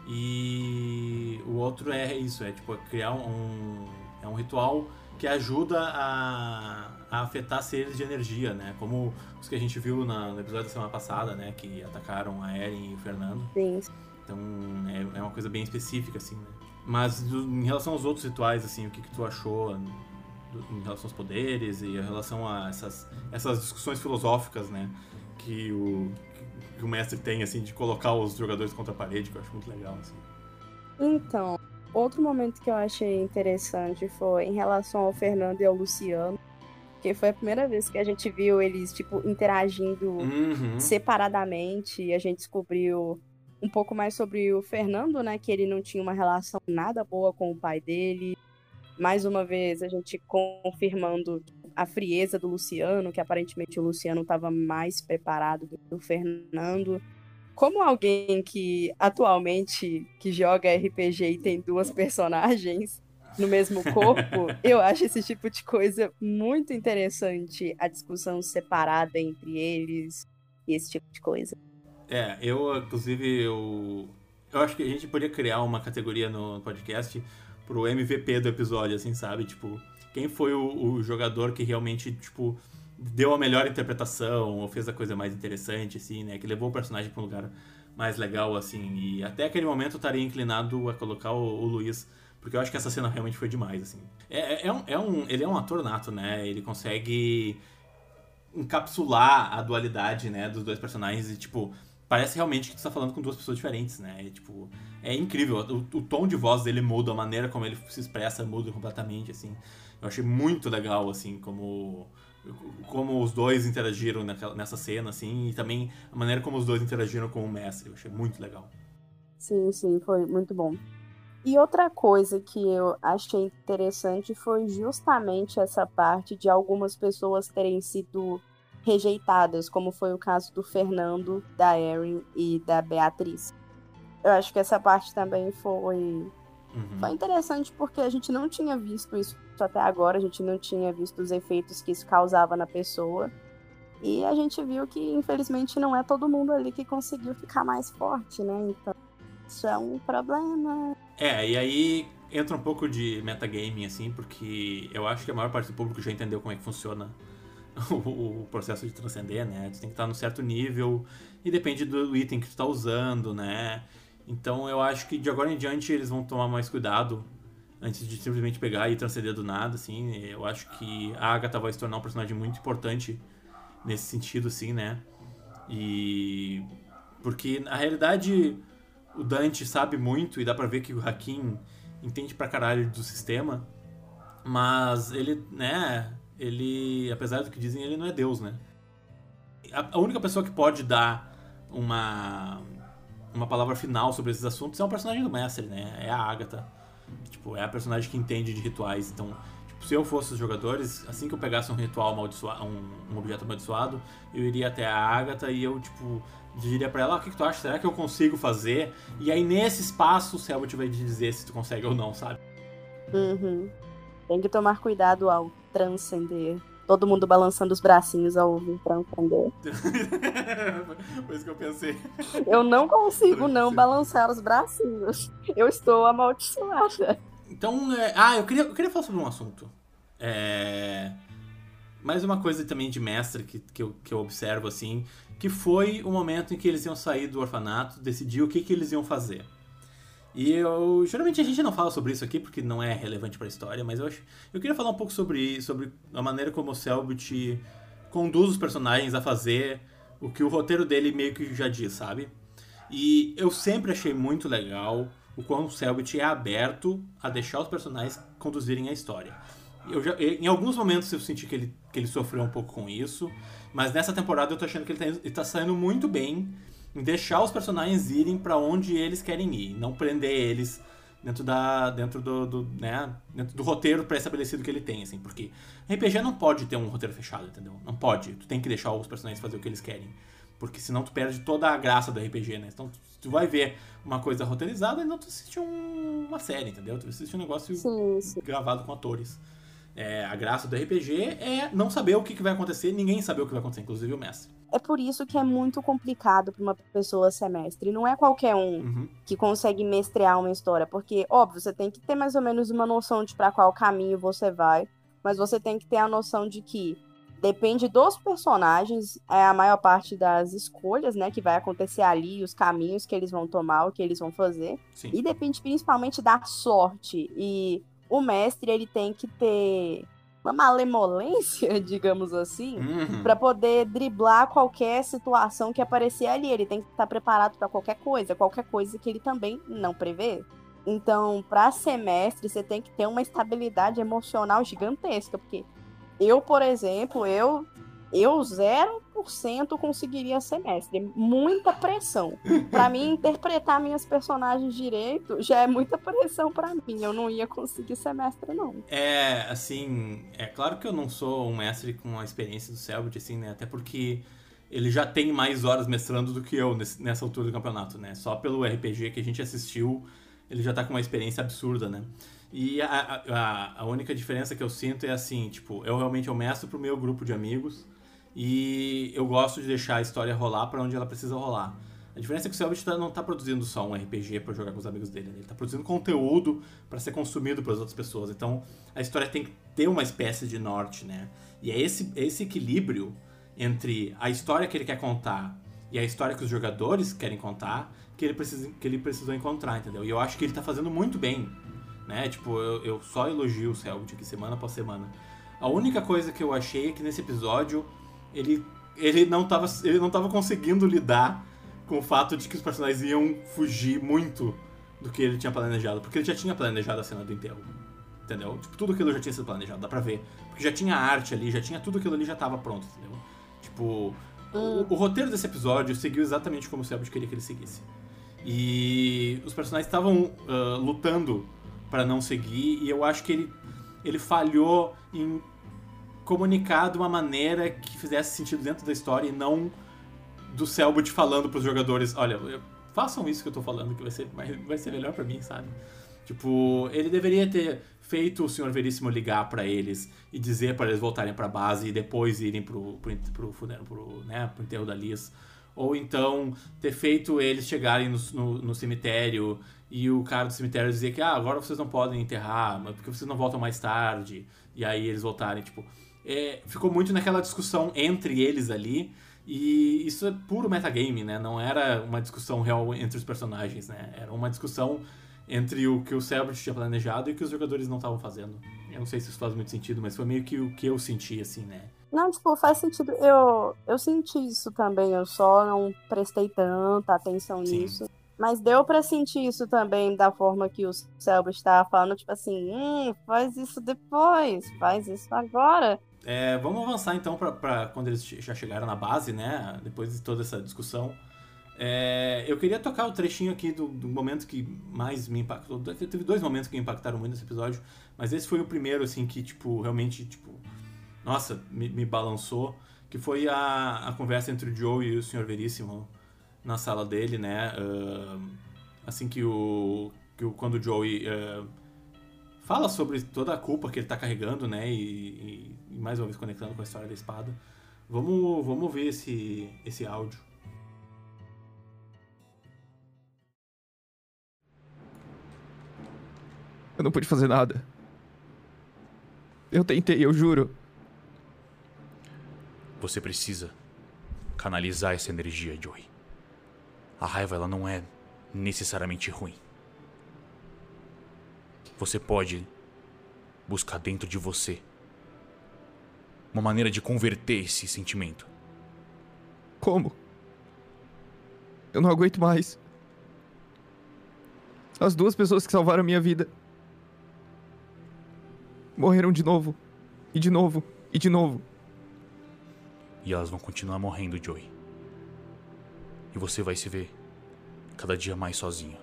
E o outro é isso, é tipo criar um. É um ritual que ajuda a, a afetar seres de energia, né? Como os que a gente viu na, no episódio da semana passada, né? Que atacaram a Eren e o Fernando. Sim. Então é, é uma coisa bem específica, assim, né? Mas do, em relação aos outros rituais, assim, o que, que tu achou do, em relação aos poderes e em relação a essas, essas discussões filosóficas, né? Que o, que o mestre tem, assim, de colocar os jogadores contra a parede, que eu acho muito legal, assim. Então, Outro momento que eu achei interessante foi em relação ao Fernando e ao Luciano, que foi a primeira vez que a gente viu eles tipo interagindo uhum. separadamente e a gente descobriu um pouco mais sobre o Fernando, né, que ele não tinha uma relação nada boa com o pai dele. Mais uma vez a gente confirmando a frieza do Luciano, que aparentemente o Luciano estava mais preparado do que o Fernando como alguém que atualmente que joga RPG e tem duas personagens no mesmo corpo, eu acho esse tipo de coisa muito interessante, a discussão separada entre eles e esse tipo de coisa. É, eu inclusive eu eu acho que a gente poderia criar uma categoria no podcast pro MVP do episódio, assim, sabe? Tipo, quem foi o, o jogador que realmente, tipo, deu a melhor interpretação, ou fez a coisa mais interessante, assim, né? Que levou o personagem para um lugar mais legal, assim. E até aquele momento eu estaria inclinado a colocar o, o Luiz, porque eu acho que essa cena realmente foi demais, assim. É, é, é, um, é um, ele é um ator nato, né? Ele consegue encapsular a dualidade, né, dos dois personagens e, tipo, parece realmente que tu tá falando com duas pessoas diferentes, né? E, tipo, é incrível. O, o, tom de voz dele muda, a maneira como ele se expressa muda completamente, assim. Eu achei muito legal, assim, como como os dois interagiram naquela, nessa cena, assim, e também a maneira como os dois interagiram com o mestre. Eu achei muito legal. Sim, sim, foi muito bom. E outra coisa que eu achei interessante foi justamente essa parte de algumas pessoas terem sido rejeitadas, como foi o caso do Fernando, da Erin e da Beatriz. Eu acho que essa parte também foi, uhum. foi interessante porque a gente não tinha visto isso até agora, a gente não tinha visto os efeitos que isso causava na pessoa. E a gente viu que, infelizmente, não é todo mundo ali que conseguiu ficar mais forte, né? Então, isso é um problema. É, e aí entra um pouco de metagaming, assim, porque eu acho que a maior parte do público já entendeu como é que funciona o, processo de transcender, né? Tu tem que estar num certo nível e depende do item que tu tá usando, né? Então eu acho que de agora em diante eles vão tomar mais cuidado antes de simplesmente pegar e transcender do nada, assim. Eu acho que a Agatha vai se tornar um personagem muito importante nesse sentido, assim, né? E. Porque, na realidade, o Dante sabe muito e dá pra ver que o Hakim entende pra caralho do sistema, mas ele, né, ele, apesar do que dizem, ele não é Deus, né? A, a única pessoa que pode dar uma uma palavra final sobre esses assuntos é um personagem do mestre, né? É a Agatha. Tipo, é a personagem que entende de rituais. Então, se eu fosse os jogadores, assim que eu pegasse um ritual amaldiçoado, um, um objeto amaldiçoado, eu iria até a Agatha e eu, tipo, diria pra ela, ah, o que, que tu acha? Será que eu consigo fazer? E aí, nesse espaço, o Selbit vai dizer se tu consegue ou não, sabe? Uhum. Tem que tomar cuidado ao transcender. Todo mundo balançando os bracinhos ao ouvir transcender. Foi isso que eu pensei. Eu não consigo não balançar os bracinhos. Eu estou amaldiçoada. Então, é... ah, eu queria, eu queria falar sobre um assunto. É... Mais uma coisa também de mestre que, que, eu, que eu observo, assim, que foi o momento em que eles iam sair do orfanato, decidir o que, que eles iam fazer. E eu. Geralmente a gente não fala sobre isso aqui porque não é relevante para a história, mas eu acho. Eu queria falar um pouco sobre, sobre a maneira como o Selbit conduz os personagens a fazer o que o roteiro dele meio que já diz, sabe? E eu sempre achei muito legal o quão Selbit é aberto a deixar os personagens conduzirem a história. Eu já, em alguns momentos eu senti que ele, que ele sofreu um pouco com isso, mas nessa temporada eu tô achando que ele tá, ele tá saindo muito bem em deixar os personagens irem para onde eles querem ir, não prender eles dentro da dentro do, do né, dentro do roteiro pré-estabelecido que ele tem, assim, porque RPG não pode ter um roteiro fechado, entendeu? Não pode. Tu tem que deixar os personagens fazer o que eles querem, porque senão tu perde toda a graça do RPG, né? Então tu vai ver uma coisa roteirizada e não tu assiste um, uma série, entendeu? Tu assiste um negócio sim, sim. gravado com atores. É, a graça do RPG é não saber o que, que vai acontecer, ninguém saber o que vai acontecer, inclusive o mestre. É por isso que é muito complicado para uma pessoa ser mestre. Não é qualquer um Uhum. que consegue mestrear uma história, porque, óbvio, você tem que ter mais ou menos uma noção de para qual caminho você vai, mas você tem que ter a noção de que depende dos personagens, é a maior parte das escolhas, né, que vai acontecer ali, os caminhos que eles vão tomar, o que eles vão fazer, Sim. e depende principalmente da sorte. E o mestre, ele tem que ter uma malemolência, digamos assim, Uhum. Pra poder driblar qualquer situação que aparecer ali. Ele tem que estar preparado pra qualquer coisa, qualquer coisa que ele também não prevê. Então, pra ser mestre, você tem que ter uma estabilidade emocional gigantesca, porque eu, por exemplo, eu eu 0% conseguiria ser mestre. Muita pressão. Pra mim interpretar minhas personagens direito já é muita pressão pra mim. Eu não ia conseguir ser mestre não. É, assim, é claro que eu não sou um mestre com a experiência do Selbit, assim, né? Até porque ele já tem mais horas mestrando do que eu nesse- nessa altura do campeonato, né? Só pelo RPG que a gente assistiu, ele já tá com uma experiência absurda, né? E a, a- a, única diferença que eu sinto é assim, tipo, eu realmente eu mestro pro meu grupo de amigos e eu gosto de deixar a história rolar pra onde ela precisa rolar. A diferença é que o Selbit tá- não tá produzindo só um RPG pra jogar com os amigos dele, né? ele tá produzindo conteúdo pra ser consumido pelas outras pessoas. Então, a história tem que ter uma espécie de norte, né? E é esse, esse equilíbrio entre a história que ele quer contar e a história que os jogadores querem contar que ele, precisa, que ele precisou encontrar, entendeu? E eu acho que ele tá fazendo muito bem, né? Tipo, eu, eu só elogio o Selbit aqui semana após semana. A única coisa que eu achei é que nesse episódio ele, ele, não tava, ele não tava conseguindo lidar com o fato de que os personagens iam fugir muito do que ele tinha planejado. Porque ele já tinha planejado a cena do enterro. Entendeu? Tipo, tudo aquilo já tinha sido planejado, dá pra ver. Porque já tinha arte ali, já tinha tudo aquilo ali já tava pronto, entendeu? Tipo, o, o roteiro desse episódio seguiu exatamente como o Selbit queria que ele seguisse. E os personagens estavam ah, lutando pra não seguir, e eu acho que ele, ele falhou em comunicar de uma maneira que fizesse sentido dentro da história e não do Selbit falando pros jogadores, olha, façam isso que eu tô falando que vai ser, vai, ser melhor pra mim, sabe? Tipo, ele deveria ter feito o Sr. Veríssimo ligar pra eles e dizer pra eles voltarem pra base e depois irem pro, pro, pro, funeral, pro, né, pro enterro da Liz. Ou então ter feito eles chegarem no, no, no cemitério e o cara do cemitério dizer que ah, agora vocês não podem enterrar, mas porque vocês não voltam mais tarde. E aí eles voltarem, tipo. é, ficou muito naquela discussão entre eles ali. E isso é puro metagame, né? Não era uma discussão real entre os personagens, né? Era uma discussão entre o que o Selbit tinha planejado e o que os jogadores não estavam fazendo. Eu não sei se isso faz muito sentido, mas foi meio que o que eu senti, assim, né? Não, tipo, faz sentido. Eu, eu senti isso também, eu só não prestei tanta atenção Sim. nisso. Mas deu para sentir isso também da forma que o Selby estava falando, tipo assim, hum, faz isso depois, faz isso agora. É, vamos avançar então para quando eles já chegaram na base, né? Depois de toda essa discussão. É, eu queria tocar o trechinho aqui do, do, momento que mais me impactou. Teve dois momentos que me impactaram muito nesse episódio, mas esse foi o primeiro, assim, que, tipo, realmente, tipo, nossa, me, me balançou. Que foi a, a conversa entre o Joe e o Sr. Veríssimo na sala dele, né? Uh, assim que o, que o. Quando o Joey uh, fala sobre toda a culpa que ele tá carregando, né? E, e, e, mais uma vez conectando com a história da espada. Vamos, vamos ver esse, esse áudio. Eu não pude fazer nada. Eu tentei, eu juro. Você precisa canalizar essa energia, Joey. A raiva ela não é necessariamente ruim. Você pode buscar dentro de você uma maneira de converter esse sentimento. Como? Eu não aguento mais. As duas pessoas que salvaram minha vida morreram de novo, e de novo, e de novo. E elas vão continuar morrendo, Joey. E você vai se ver cada dia mais sozinho.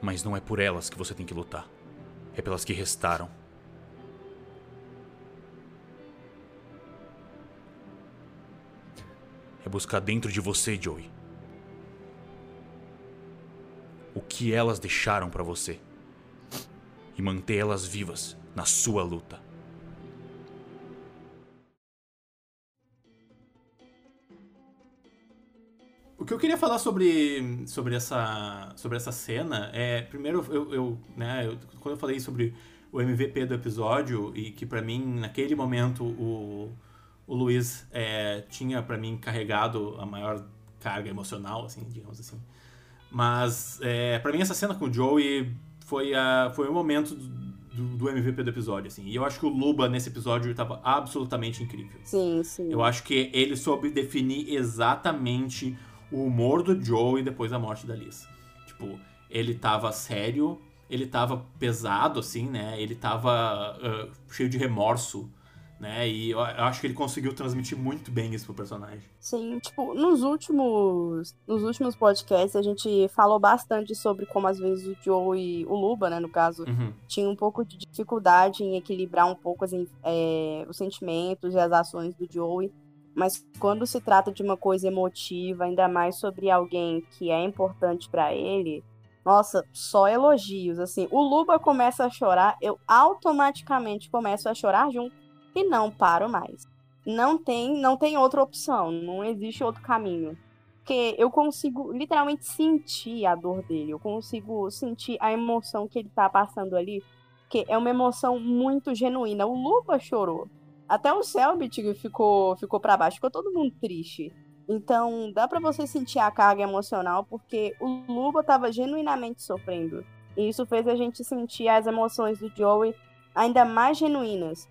Mas não é por elas que você tem que lutar. É pelas que restaram. É buscar dentro de você, Joey. O que elas deixaram para você. E manter elas vivas na sua luta. Que eu queria falar sobre, sobre, essa, sobre essa cena é, primeiro, eu, eu né, eu, quando eu falei sobre o MVP do episódio e que para mim, naquele momento, o, o Luiz é, tinha para mim carregado a maior carga emocional, assim, digamos assim. Mas é, para mim essa cena com o Joey foi, a, foi o momento do, do, MVP do episódio, assim. E eu acho que o Luba nesse episódio estava absolutamente incrível. Sim, sim. Eu acho que ele soube definir exatamente o humor do Joe e depois da morte da Liz. Tipo, ele tava sério, ele tava pesado, assim, né? Ele tava uh, cheio de remorso né? E eu acho que ele conseguiu transmitir muito bem isso pro personagem. Sim, tipo, nos últimos, nos últimos podcasts a gente falou bastante sobre como às vezes o Joe e o Luba, né, no caso, uhum. tinham um pouco de dificuldade em equilibrar um pouco assim, é, os sentimentos e as ações do Joey. Mas quando se trata de uma coisa emotiva, ainda mais sobre alguém que é importante para ele, nossa, só elogios. Assim, o Luba começa a chorar, eu automaticamente começo a chorar junto e não paro mais. Não tem, não tem outra opção, não existe outro caminho. Porque eu consigo literalmente sentir a dor dele, eu consigo sentir a emoção que ele tá passando ali, que é uma emoção muito genuína. O Lupa chorou. Até o Selbit ficou, ficou para baixo, ficou todo mundo triste. Então, dá para você sentir a carga emocional, porque o Luba tava genuinamente sofrendo. E isso fez a gente sentir as emoções do Joey ainda mais genuínas.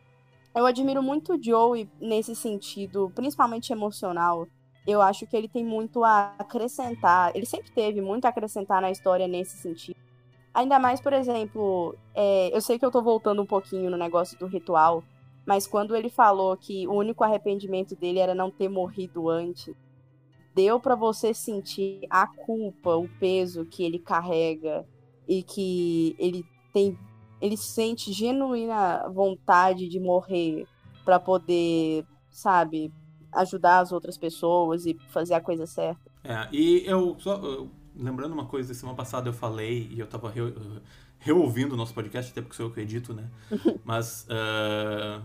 Eu admiro muito o Joey nesse sentido, principalmente emocional. Eu acho que ele tem muito a acrescentar. Ele sempre teve muito a acrescentar na história nesse sentido. Ainda mais, por exemplo, é, eu sei que eu tô voltando um pouquinho no negócio do ritual, mas quando ele falou que o único arrependimento dele era não ter morrido antes, deu para você sentir a culpa, o peso que ele carrega e que ele tem ele sente genuína vontade de morrer para poder, sabe, ajudar as outras pessoas e fazer a coisa certa. É, e eu só lembrando uma coisa, semana passada eu falei e eu tava reouvindo o nosso podcast, até porque sou eu que edito, né? Mas uh,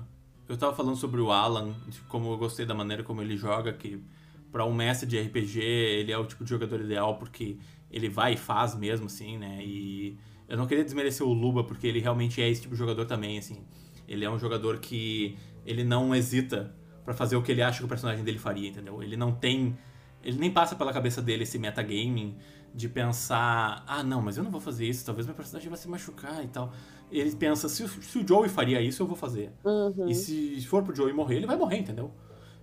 eu tava falando sobre o Alan, de como eu gostei da maneira como ele joga, que para um mestre de RPG ele é o tipo de jogador ideal porque ele vai e faz mesmo, assim, né? E eu não queria desmerecer o Luba, porque ele realmente é esse tipo de jogador também, assim. Ele é um jogador que ele não hesita para fazer o que ele acha que o personagem dele faria, entendeu? Ele não tem. Ele nem passa pela cabeça dele esse metagaming de pensar, ah, não, mas eu não vou fazer isso, talvez meu personagem vai se machucar e tal. Ele pensa, se, se o Joey faria isso, eu vou fazer. Uhum. E se for pro Joey morrer, ele vai morrer, entendeu?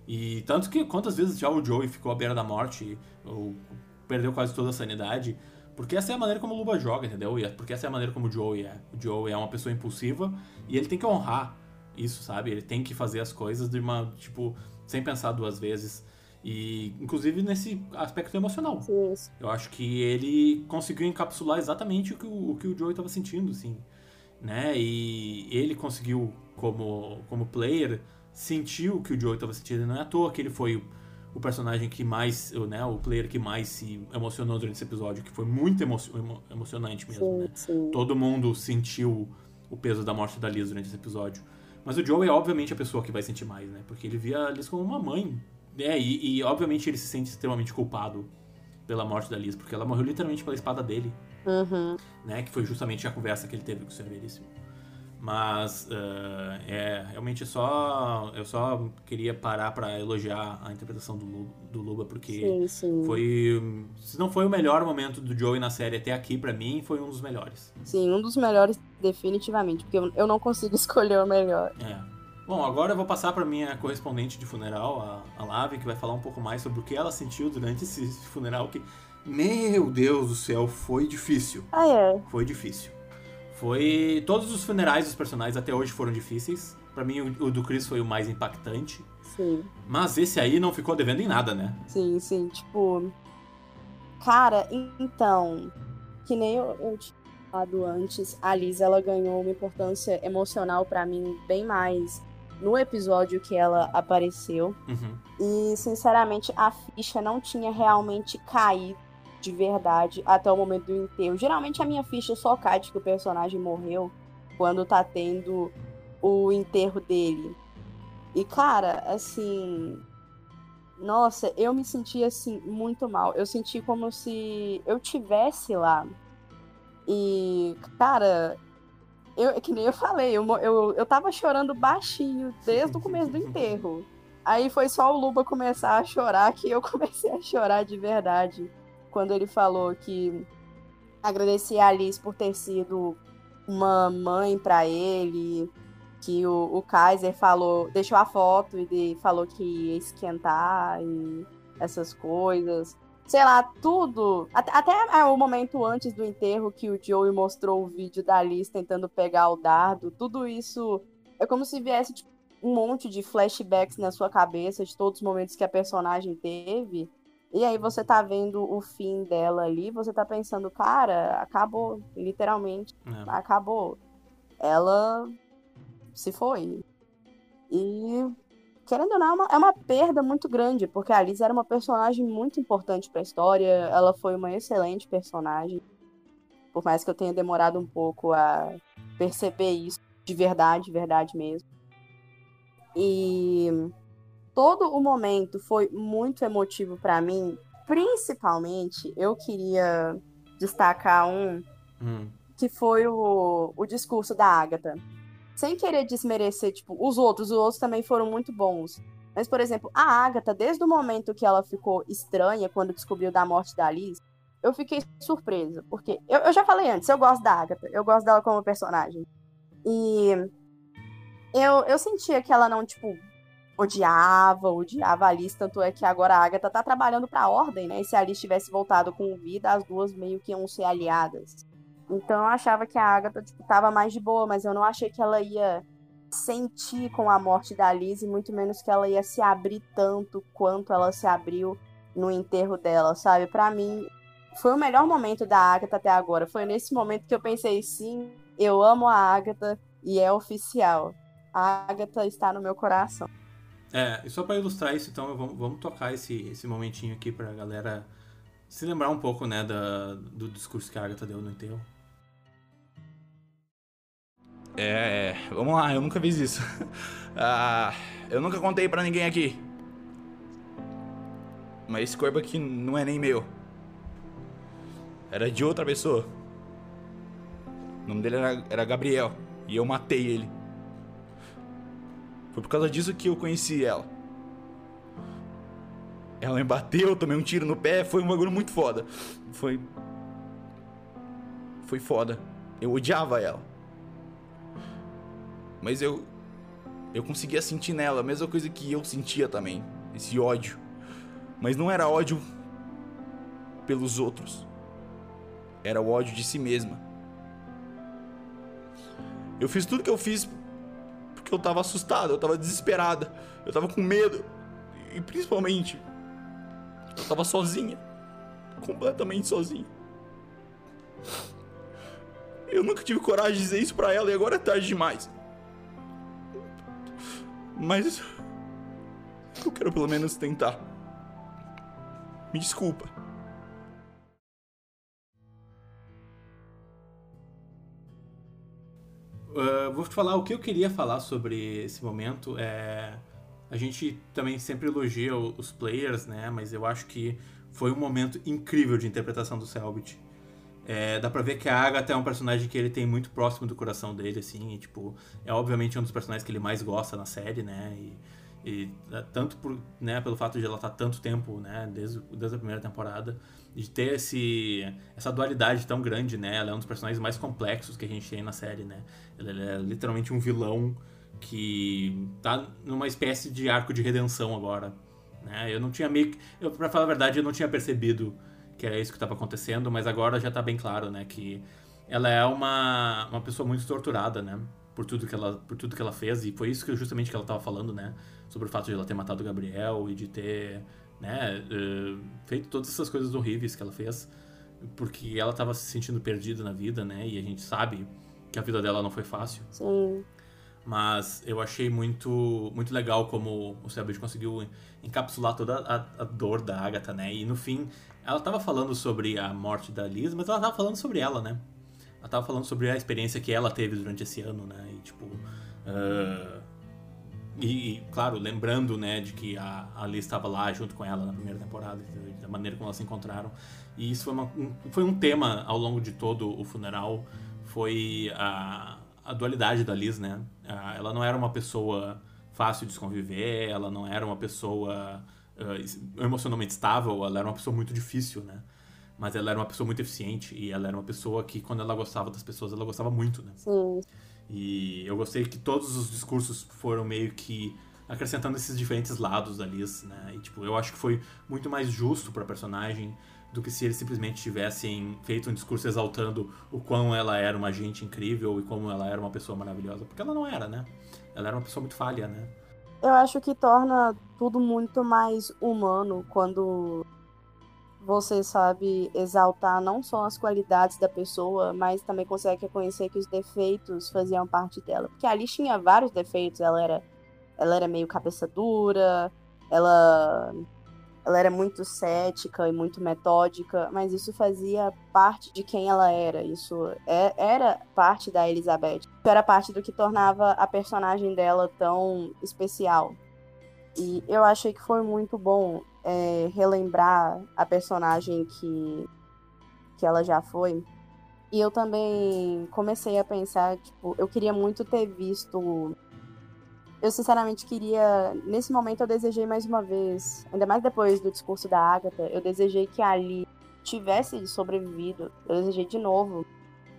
E tanto que quantas vezes já o Joey ficou à beira da morte, ou perdeu quase toda a sanidade. Porque essa é a maneira como o Luba joga, entendeu? E é- porque essa é a maneira como o Joey é. O Joey é uma pessoa impulsiva e ele tem que honrar isso, sabe? Ele tem que fazer as coisas de uma, tipo, sem pensar duas vezes. E, inclusive, nesse aspecto emocional. Sim, sim. Eu acho que ele conseguiu encapsular exatamente o que o, o, que o Joey estava sentindo, assim, né? E ele conseguiu, como, como player, sentir o que o Joey estava sentindo. Não é à toa que ele foi o, personagem que mais, o, né? O player que mais se emocionou durante esse episódio, que foi muito emo emo emocionante mesmo, né? Sim, sim. Todo mundo sentiu o peso da morte da Liz durante esse episódio. Mas o Joey é obviamente a pessoa que vai sentir mais, né? Porque ele via a Liz como uma mãe. Né? e, e obviamente ele se sente extremamente culpado pela morte da Liz, porque ela morreu literalmente pela espada dele, Uhum. né? Que foi justamente a conversa que ele teve com o Sr. Veríssimo. Mas ah, é realmente só eu só queria parar pra elogiar a interpretação do, do Luba porque Sim, sim. foi se não foi o melhor momento do Joey na série até aqui pra mim foi um dos melhores. Sim, um dos melhores, definitivamente. Porque eu, eu não consigo escolher o melhor. É. Bom, agora eu vou passar para minha correspondente de funeral, a, a Lave, que vai falar um pouco mais sobre o que ela sentiu durante esse funeral que, meu Deus do céu, foi difícil. Ah, é. Foi difícil. Foi todos os funerais dos personagens até hoje foram difíceis. Pra mim o, o do Chris foi o mais impactante, Sim. mas esse aí não ficou devendo em nada, né? Sim, sim. Tipo. Cara, então. Que nem eu, eu tinha falado antes, a Liz ela ganhou uma importância emocional pra mim bem mais no episódio que ela apareceu. Uhum. E, sinceramente, a ficha não tinha realmente caído de verdade até o momento do enterro. Geralmente a minha ficha só cai de que o personagem morreu quando tá tendo o enterro dele. E, cara, assim. Nossa, eu me senti assim muito mal. Eu senti como se eu tivesse lá. E, cara, eu, que nem eu falei, eu, eu, eu tava chorando baixinho desde o começo do enterro. Aí foi só o Luba começar a chorar que eu comecei a chorar de verdade. Quando ele falou que agradecia a Alice por ter sido uma mãe pra ele. Que o, o Kaiser falou, deixou a foto e de- falou que ia esquentar e essas coisas. Sei lá, tudo. Até, até o momento antes do enterro que o Joey mostrou o vídeo da Alice tentando pegar o dardo. Tudo isso é como se viesse tipo, um monte de flashbacks na sua cabeça de todos os momentos que a personagem teve. E aí você tá vendo o fim dela ali, você tá pensando, cara, acabou, literalmente, É. acabou. Ela se foi. E querendo ou não, é uma, é uma perda muito grande, porque a Liz era uma personagem muito importante pra história, ela foi uma excelente personagem. Por mais que eu tenha demorado um pouco a perceber isso de verdade, de verdade mesmo. E todo o momento foi muito emotivo pra mim. Principalmente, eu queria destacar um Hum. que foi o, o discurso da Agatha. Sem querer desmerecer, tipo, os outros, os outros também foram muito bons. Mas, por exemplo, a Agatha, desde o momento que ela ficou estranha quando descobriu da morte da Liz, eu fiquei surpresa. Porque eu, eu já falei antes, eu gosto da Agatha, eu gosto dela como personagem. E eu, eu sentia que ela não, tipo, odiava, odiava a Alice, tanto é que agora a Agatha tá trabalhando pra ordem, né? E se a Alice tivesse voltado com vida, as duas meio que iam ser aliadas. Então eu achava que a Agatha, tipo, tava mais de boa, mas eu não achei que ela ia sentir com a morte da Alice, e muito menos que ela ia se abrir tanto quanto ela se abriu no enterro dela, sabe? Pra mim, foi o melhor momento da Agatha até agora. Foi nesse momento que eu pensei, sim, eu amo a Agatha e é oficial. A Agatha está no meu coração. É, e só pra ilustrar isso, então, vamos, vamos tocar esse, esse momentinho aqui pra galera se lembrar um pouco, né, da, do discurso que a Agatha deu no enterro. É, vamos lá, eu nunca fiz isso. Ah, eu nunca contei pra ninguém aqui. Mas esse corpo aqui não é nem meu. Era de outra pessoa. O nome dele era, era Gabriel. E eu matei ele. Foi por causa disso que eu conheci ela. Ela me bateu, eu tomei um tiro no pé, foi um bagulho muito foda. Foi. Foi foda. Eu odiava ela. Mas eu. Eu conseguia sentir nela a mesma coisa que eu sentia também. Esse ódio. Mas não era ódio pelos outros. Era o ódio de si mesma. Eu fiz tudo que eu fiz porque eu tava assustado, eu tava desesperada, eu tava com medo. E principalmente, eu tava sozinha. Completamente sozinha. Eu nunca tive coragem de dizer isso pra ela e agora é tarde demais. Mas. Eu quero pelo menos tentar. Me desculpa. Uh, vou te falar o que eu queria falar sobre esse momento. É, a gente também sempre elogia os players, né? Mas eu acho que foi um momento incrível de interpretação do Selbit. É, dá pra ver que a Agatha é um personagem que ele tem muito próximo do coração dele, assim, e, tipo, é obviamente um dos personagens que ele mais gosta na série, né? E, e é, tanto por, né, pelo fato de ela estar tanto tempo, né, desde, desde a primeira temporada, de ter esse, essa dualidade tão grande, né? Ela é um dos personagens mais complexos que a gente tem na série, né? Ela, ela é literalmente um vilão que tá numa espécie de arco de redenção agora, né? Eu não tinha meio que, eu para falar a verdade, eu não tinha percebido que era isso que estava acontecendo, mas agora já tá bem claro, né, que ela é uma, uma pessoa muito torturada, né? Por tudo que ela por tudo que ela fez e foi isso que justamente que ela estava falando, né? Sobre o fato de ela ter matado o Gabriel e de ter né, uh, feito todas essas coisas horríveis que ela fez, porque ela estava se sentindo perdida na vida, né? E a gente sabe que a vida dela não foi fácil. Sim. Mas eu achei muito muito legal como o Selbit conseguiu encapsular toda a, a, dor da Agatha, né? E no fim, ela estava falando sobre a morte da Liz, mas ela estava falando sobre ela, né? Ela estava falando sobre a experiência que ela teve durante esse ano, né? E tipo. Uh, e, e, claro, lembrando, né, de que a, a Liz estava lá junto com ela na primeira temporada, da maneira como elas se encontraram. E isso foi, uma, um, foi um tema ao longo de todo o funeral, foi a, a dualidade da Liz, né? ela não era uma pessoa fácil de conviver, ela não era uma pessoa uh, emocionalmente estável, ela era uma pessoa muito difícil, né? Mas ela era uma pessoa muito eficiente e ela era uma pessoa que, quando ela gostava das pessoas, ela gostava muito, né? Sim. E eu gostei que todos os discursos foram meio que acrescentando esses diferentes lados da Liz, né? E, tipo, eu acho que foi muito mais justo pra personagem do que se eles simplesmente tivessem feito um discurso exaltando o quão ela era uma gente incrível e como ela era uma pessoa maravilhosa. Porque ela não era, né? Ela era uma pessoa muito falha, né? Eu acho que torna tudo muito mais humano quando você sabe exaltar não só as qualidades da pessoa, mas também consegue reconhecer que os defeitos faziam parte dela. Porque ali tinha vários defeitos, ela era, ela era meio cabeça dura, ela, ela era muito cética e muito metódica, mas isso fazia parte de quem ela era. Isso é, era parte da Elizabeth. Isso era parte do que tornava a personagem dela tão especial. E eu achei que foi muito bom é, relembrar a personagem que, que ela já foi. E eu também comecei a pensar, tipo, eu queria muito ter visto. Eu sinceramente queria. Nesse momento eu desejei mais uma vez, ainda mais depois do discurso da Agatha, eu desejei que a Ali tivesse sobrevivido. Eu desejei de novo.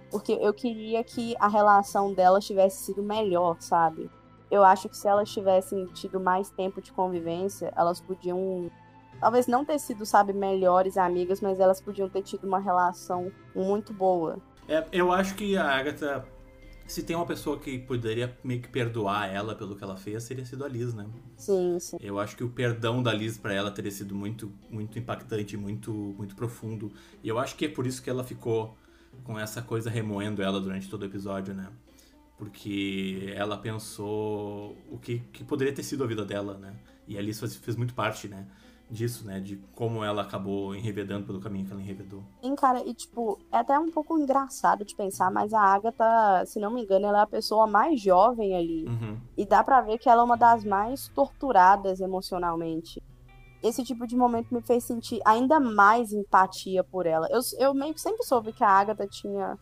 Porque eu queria que a relação dela tivesse sido melhor, sabe? Eu acho que se elas tivessem tido mais tempo de convivência, elas podiam talvez não ter sido, sabe, melhores amigas, mas elas podiam ter tido uma relação muito boa. É, eu acho que a Agatha, se tem uma pessoa que poderia meio que perdoar ela pelo que ela fez, seria sido a Liz, né? Sim, sim. Eu acho que o perdão da Liz para ela teria sido muito, muito impactante, muito, muito profundo. E eu acho que é por isso que ela ficou com essa coisa remoendo ela durante todo o episódio, né? Porque ela pensou o que, que poderia ter sido a vida dela, né? E a Liz fez, fez muito parte, né? Disso, né? De como ela acabou enrevedando pelo caminho que ela enrevedou. Sim, cara, e tipo, é até um pouco engraçado de pensar, mas a Agatha, se não me engano, ela é a pessoa mais jovem ali. Uhum. E dá pra ver que ela é uma das mais torturadas emocionalmente. Esse tipo de momento me fez sentir ainda mais empatia por ela. Eu, eu meio que sempre soube que a Agatha tinha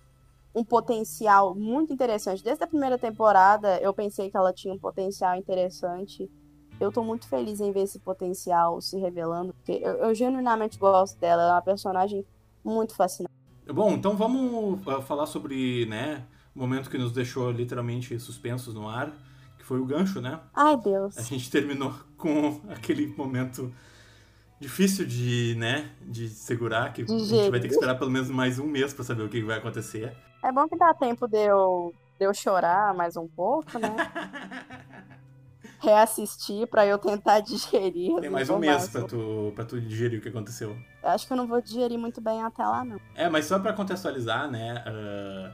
um potencial muito interessante. Desde a primeira temporada, eu pensei que ela tinha um potencial interessante eu tô muito feliz em ver esse potencial se revelando, porque eu, eu genuinamente gosto dela, ela é uma personagem muito fascinante. Bom, então vamos uh, falar sobre, né, o momento que nos deixou literalmente suspensos no ar, que foi o gancho, né? Ai, Deus. A gente terminou com aquele momento difícil de, né, de segurar, que a gente Digerir. vai ter que esperar pelo menos mais um mês pra saber o que vai acontecer. É bom que dá tempo de eu, de eu chorar mais um pouco, né? Reassistir pra eu tentar digerir. Tem mais um mês pra tu, pra tu digerir o que aconteceu. Eu acho que eu não vou digerir muito bem até lá, não. É, mas só pra contextualizar, né? ah,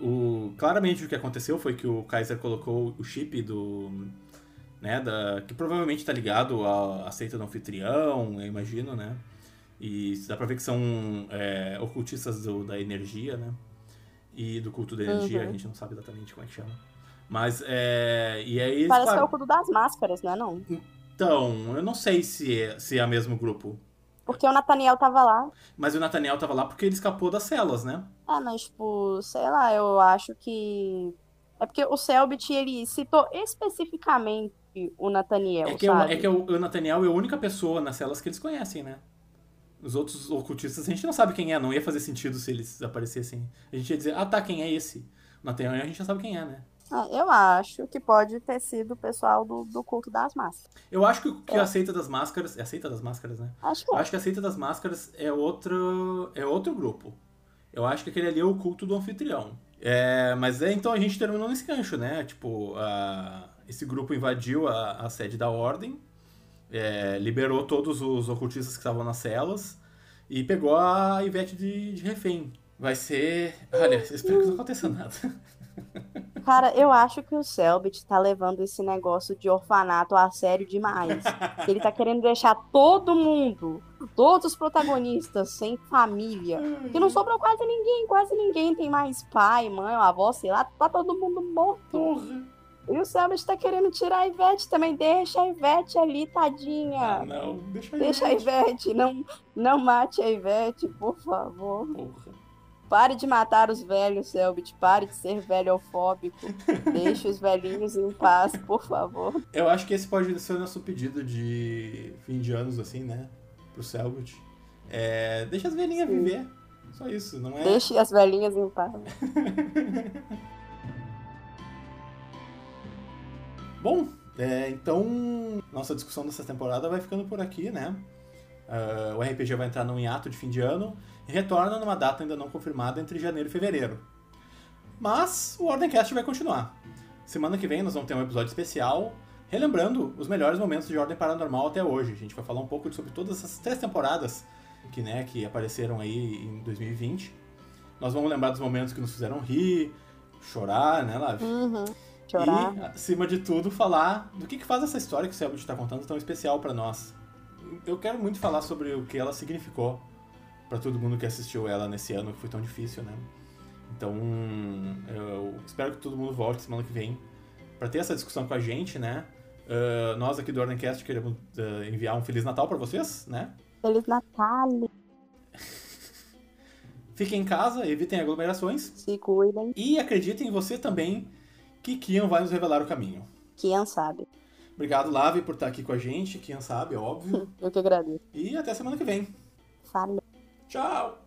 o, claramente o que aconteceu foi que o Kaiser colocou o chip do. Né, da, que provavelmente tá ligado à, à seita do anfitrião, eu imagino, né? E dá pra ver que são é, ocultistas do- da energia, né? E do culto da energia, Uhum. a gente não sabe exatamente como é que chama. Mas, é. E aí. eles Parece que é o cudo das máscaras, não é não? Então, eu não sei se é, se é o mesmo grupo. Porque o Nathaniel tava lá. Mas o Nathaniel tava lá porque ele escapou das celas, né? É, mas, tipo, sei lá, eu acho que. É porque o Selbit, ele citou especificamente o Nathaniel, É que, o, é que o, o Nathaniel é a única pessoa nas celas que eles conhecem, né? Os outros ocultistas a gente não sabe quem é, não ia fazer sentido se eles aparecessem. A gente ia dizer, ah tá, quem é esse? O Nathaniel a gente já sabe quem é, né? É, eu acho que pode ter sido o pessoal do, do culto das máscaras. Eu acho que, que É. a seita das máscaras. É a seita das máscaras, né? Acho que é. acho que a seita das máscaras é outro. é outro grupo. Eu acho que aquele ali é o culto do anfitrião. É, mas é, então a gente terminou nesse gancho, né? Tipo, a- esse grupo invadiu a, a sede da ordem, é, liberou todos os ocultistas que estavam nas celas e pegou a Ivete de, de refém. Vai ser. Olha, espero que não aconteça nada. Cara, eu acho que o Selbit tá levando esse negócio de orfanato a sério demais. Ele tá querendo deixar todo mundo, todos os protagonistas sem família. Que não sobrou quase ninguém, quase ninguém tem mais pai, mãe, avó, sei lá, tá todo mundo morto. E o Selbit tá querendo tirar a Ivete também. Deixa a Ivete ali, tadinha. Ah, não, deixa aí. Deixa a Ivete, não, não mate a Ivete, por favor. Porra. Pare de matar os velhos, Selbit. Pare de ser velhofóbico. Deixe os velhinhos em paz, por favor. Eu acho que esse pode ser o nosso pedido de fim de anos, assim, né? Pro Selbit. É, deixa as velhinhas Sim. viver. Só isso, não é? Deixe as velhinhas em paz. Bom, é, então nossa discussão dessa temporada vai ficando por aqui, né? Ah, o RPG vai entrar num hiato de fim de ano retorna numa data ainda não confirmada entre janeiro e fevereiro. Mas o Ordencast vai continuar. Semana que vem nós vamos ter um episódio especial relembrando os melhores momentos de Ordem Paranormal até hoje. A gente vai falar um pouco sobre todas essas três temporadas que, né, que apareceram aí em 2020. Nós vamos lembrar dos momentos que nos fizeram rir, chorar, né, Lavi? Uhum. Chorar. E, acima de tudo, falar do que, que faz essa história que o Selbit está contando tão especial para nós. Eu quero muito falar sobre o que ela significou para todo mundo que assistiu ela nesse ano que foi tão difícil, né? Então, eu espero que todo mundo volte semana que vem para ter essa discussão com a gente, né? Ah, nós aqui do Ordencast queremos ah, enviar um Feliz Natal para vocês, né? Feliz Natal. Fiquem em casa, evitem aglomerações Se cuidem. e acreditem em você também que Kian vai nos revelar o caminho. Quem sabe. Obrigado, Lave, por estar aqui com a gente. Quem sabe, óbvio. Eu que agradeço. E até semana que vem. Falou. Tchau!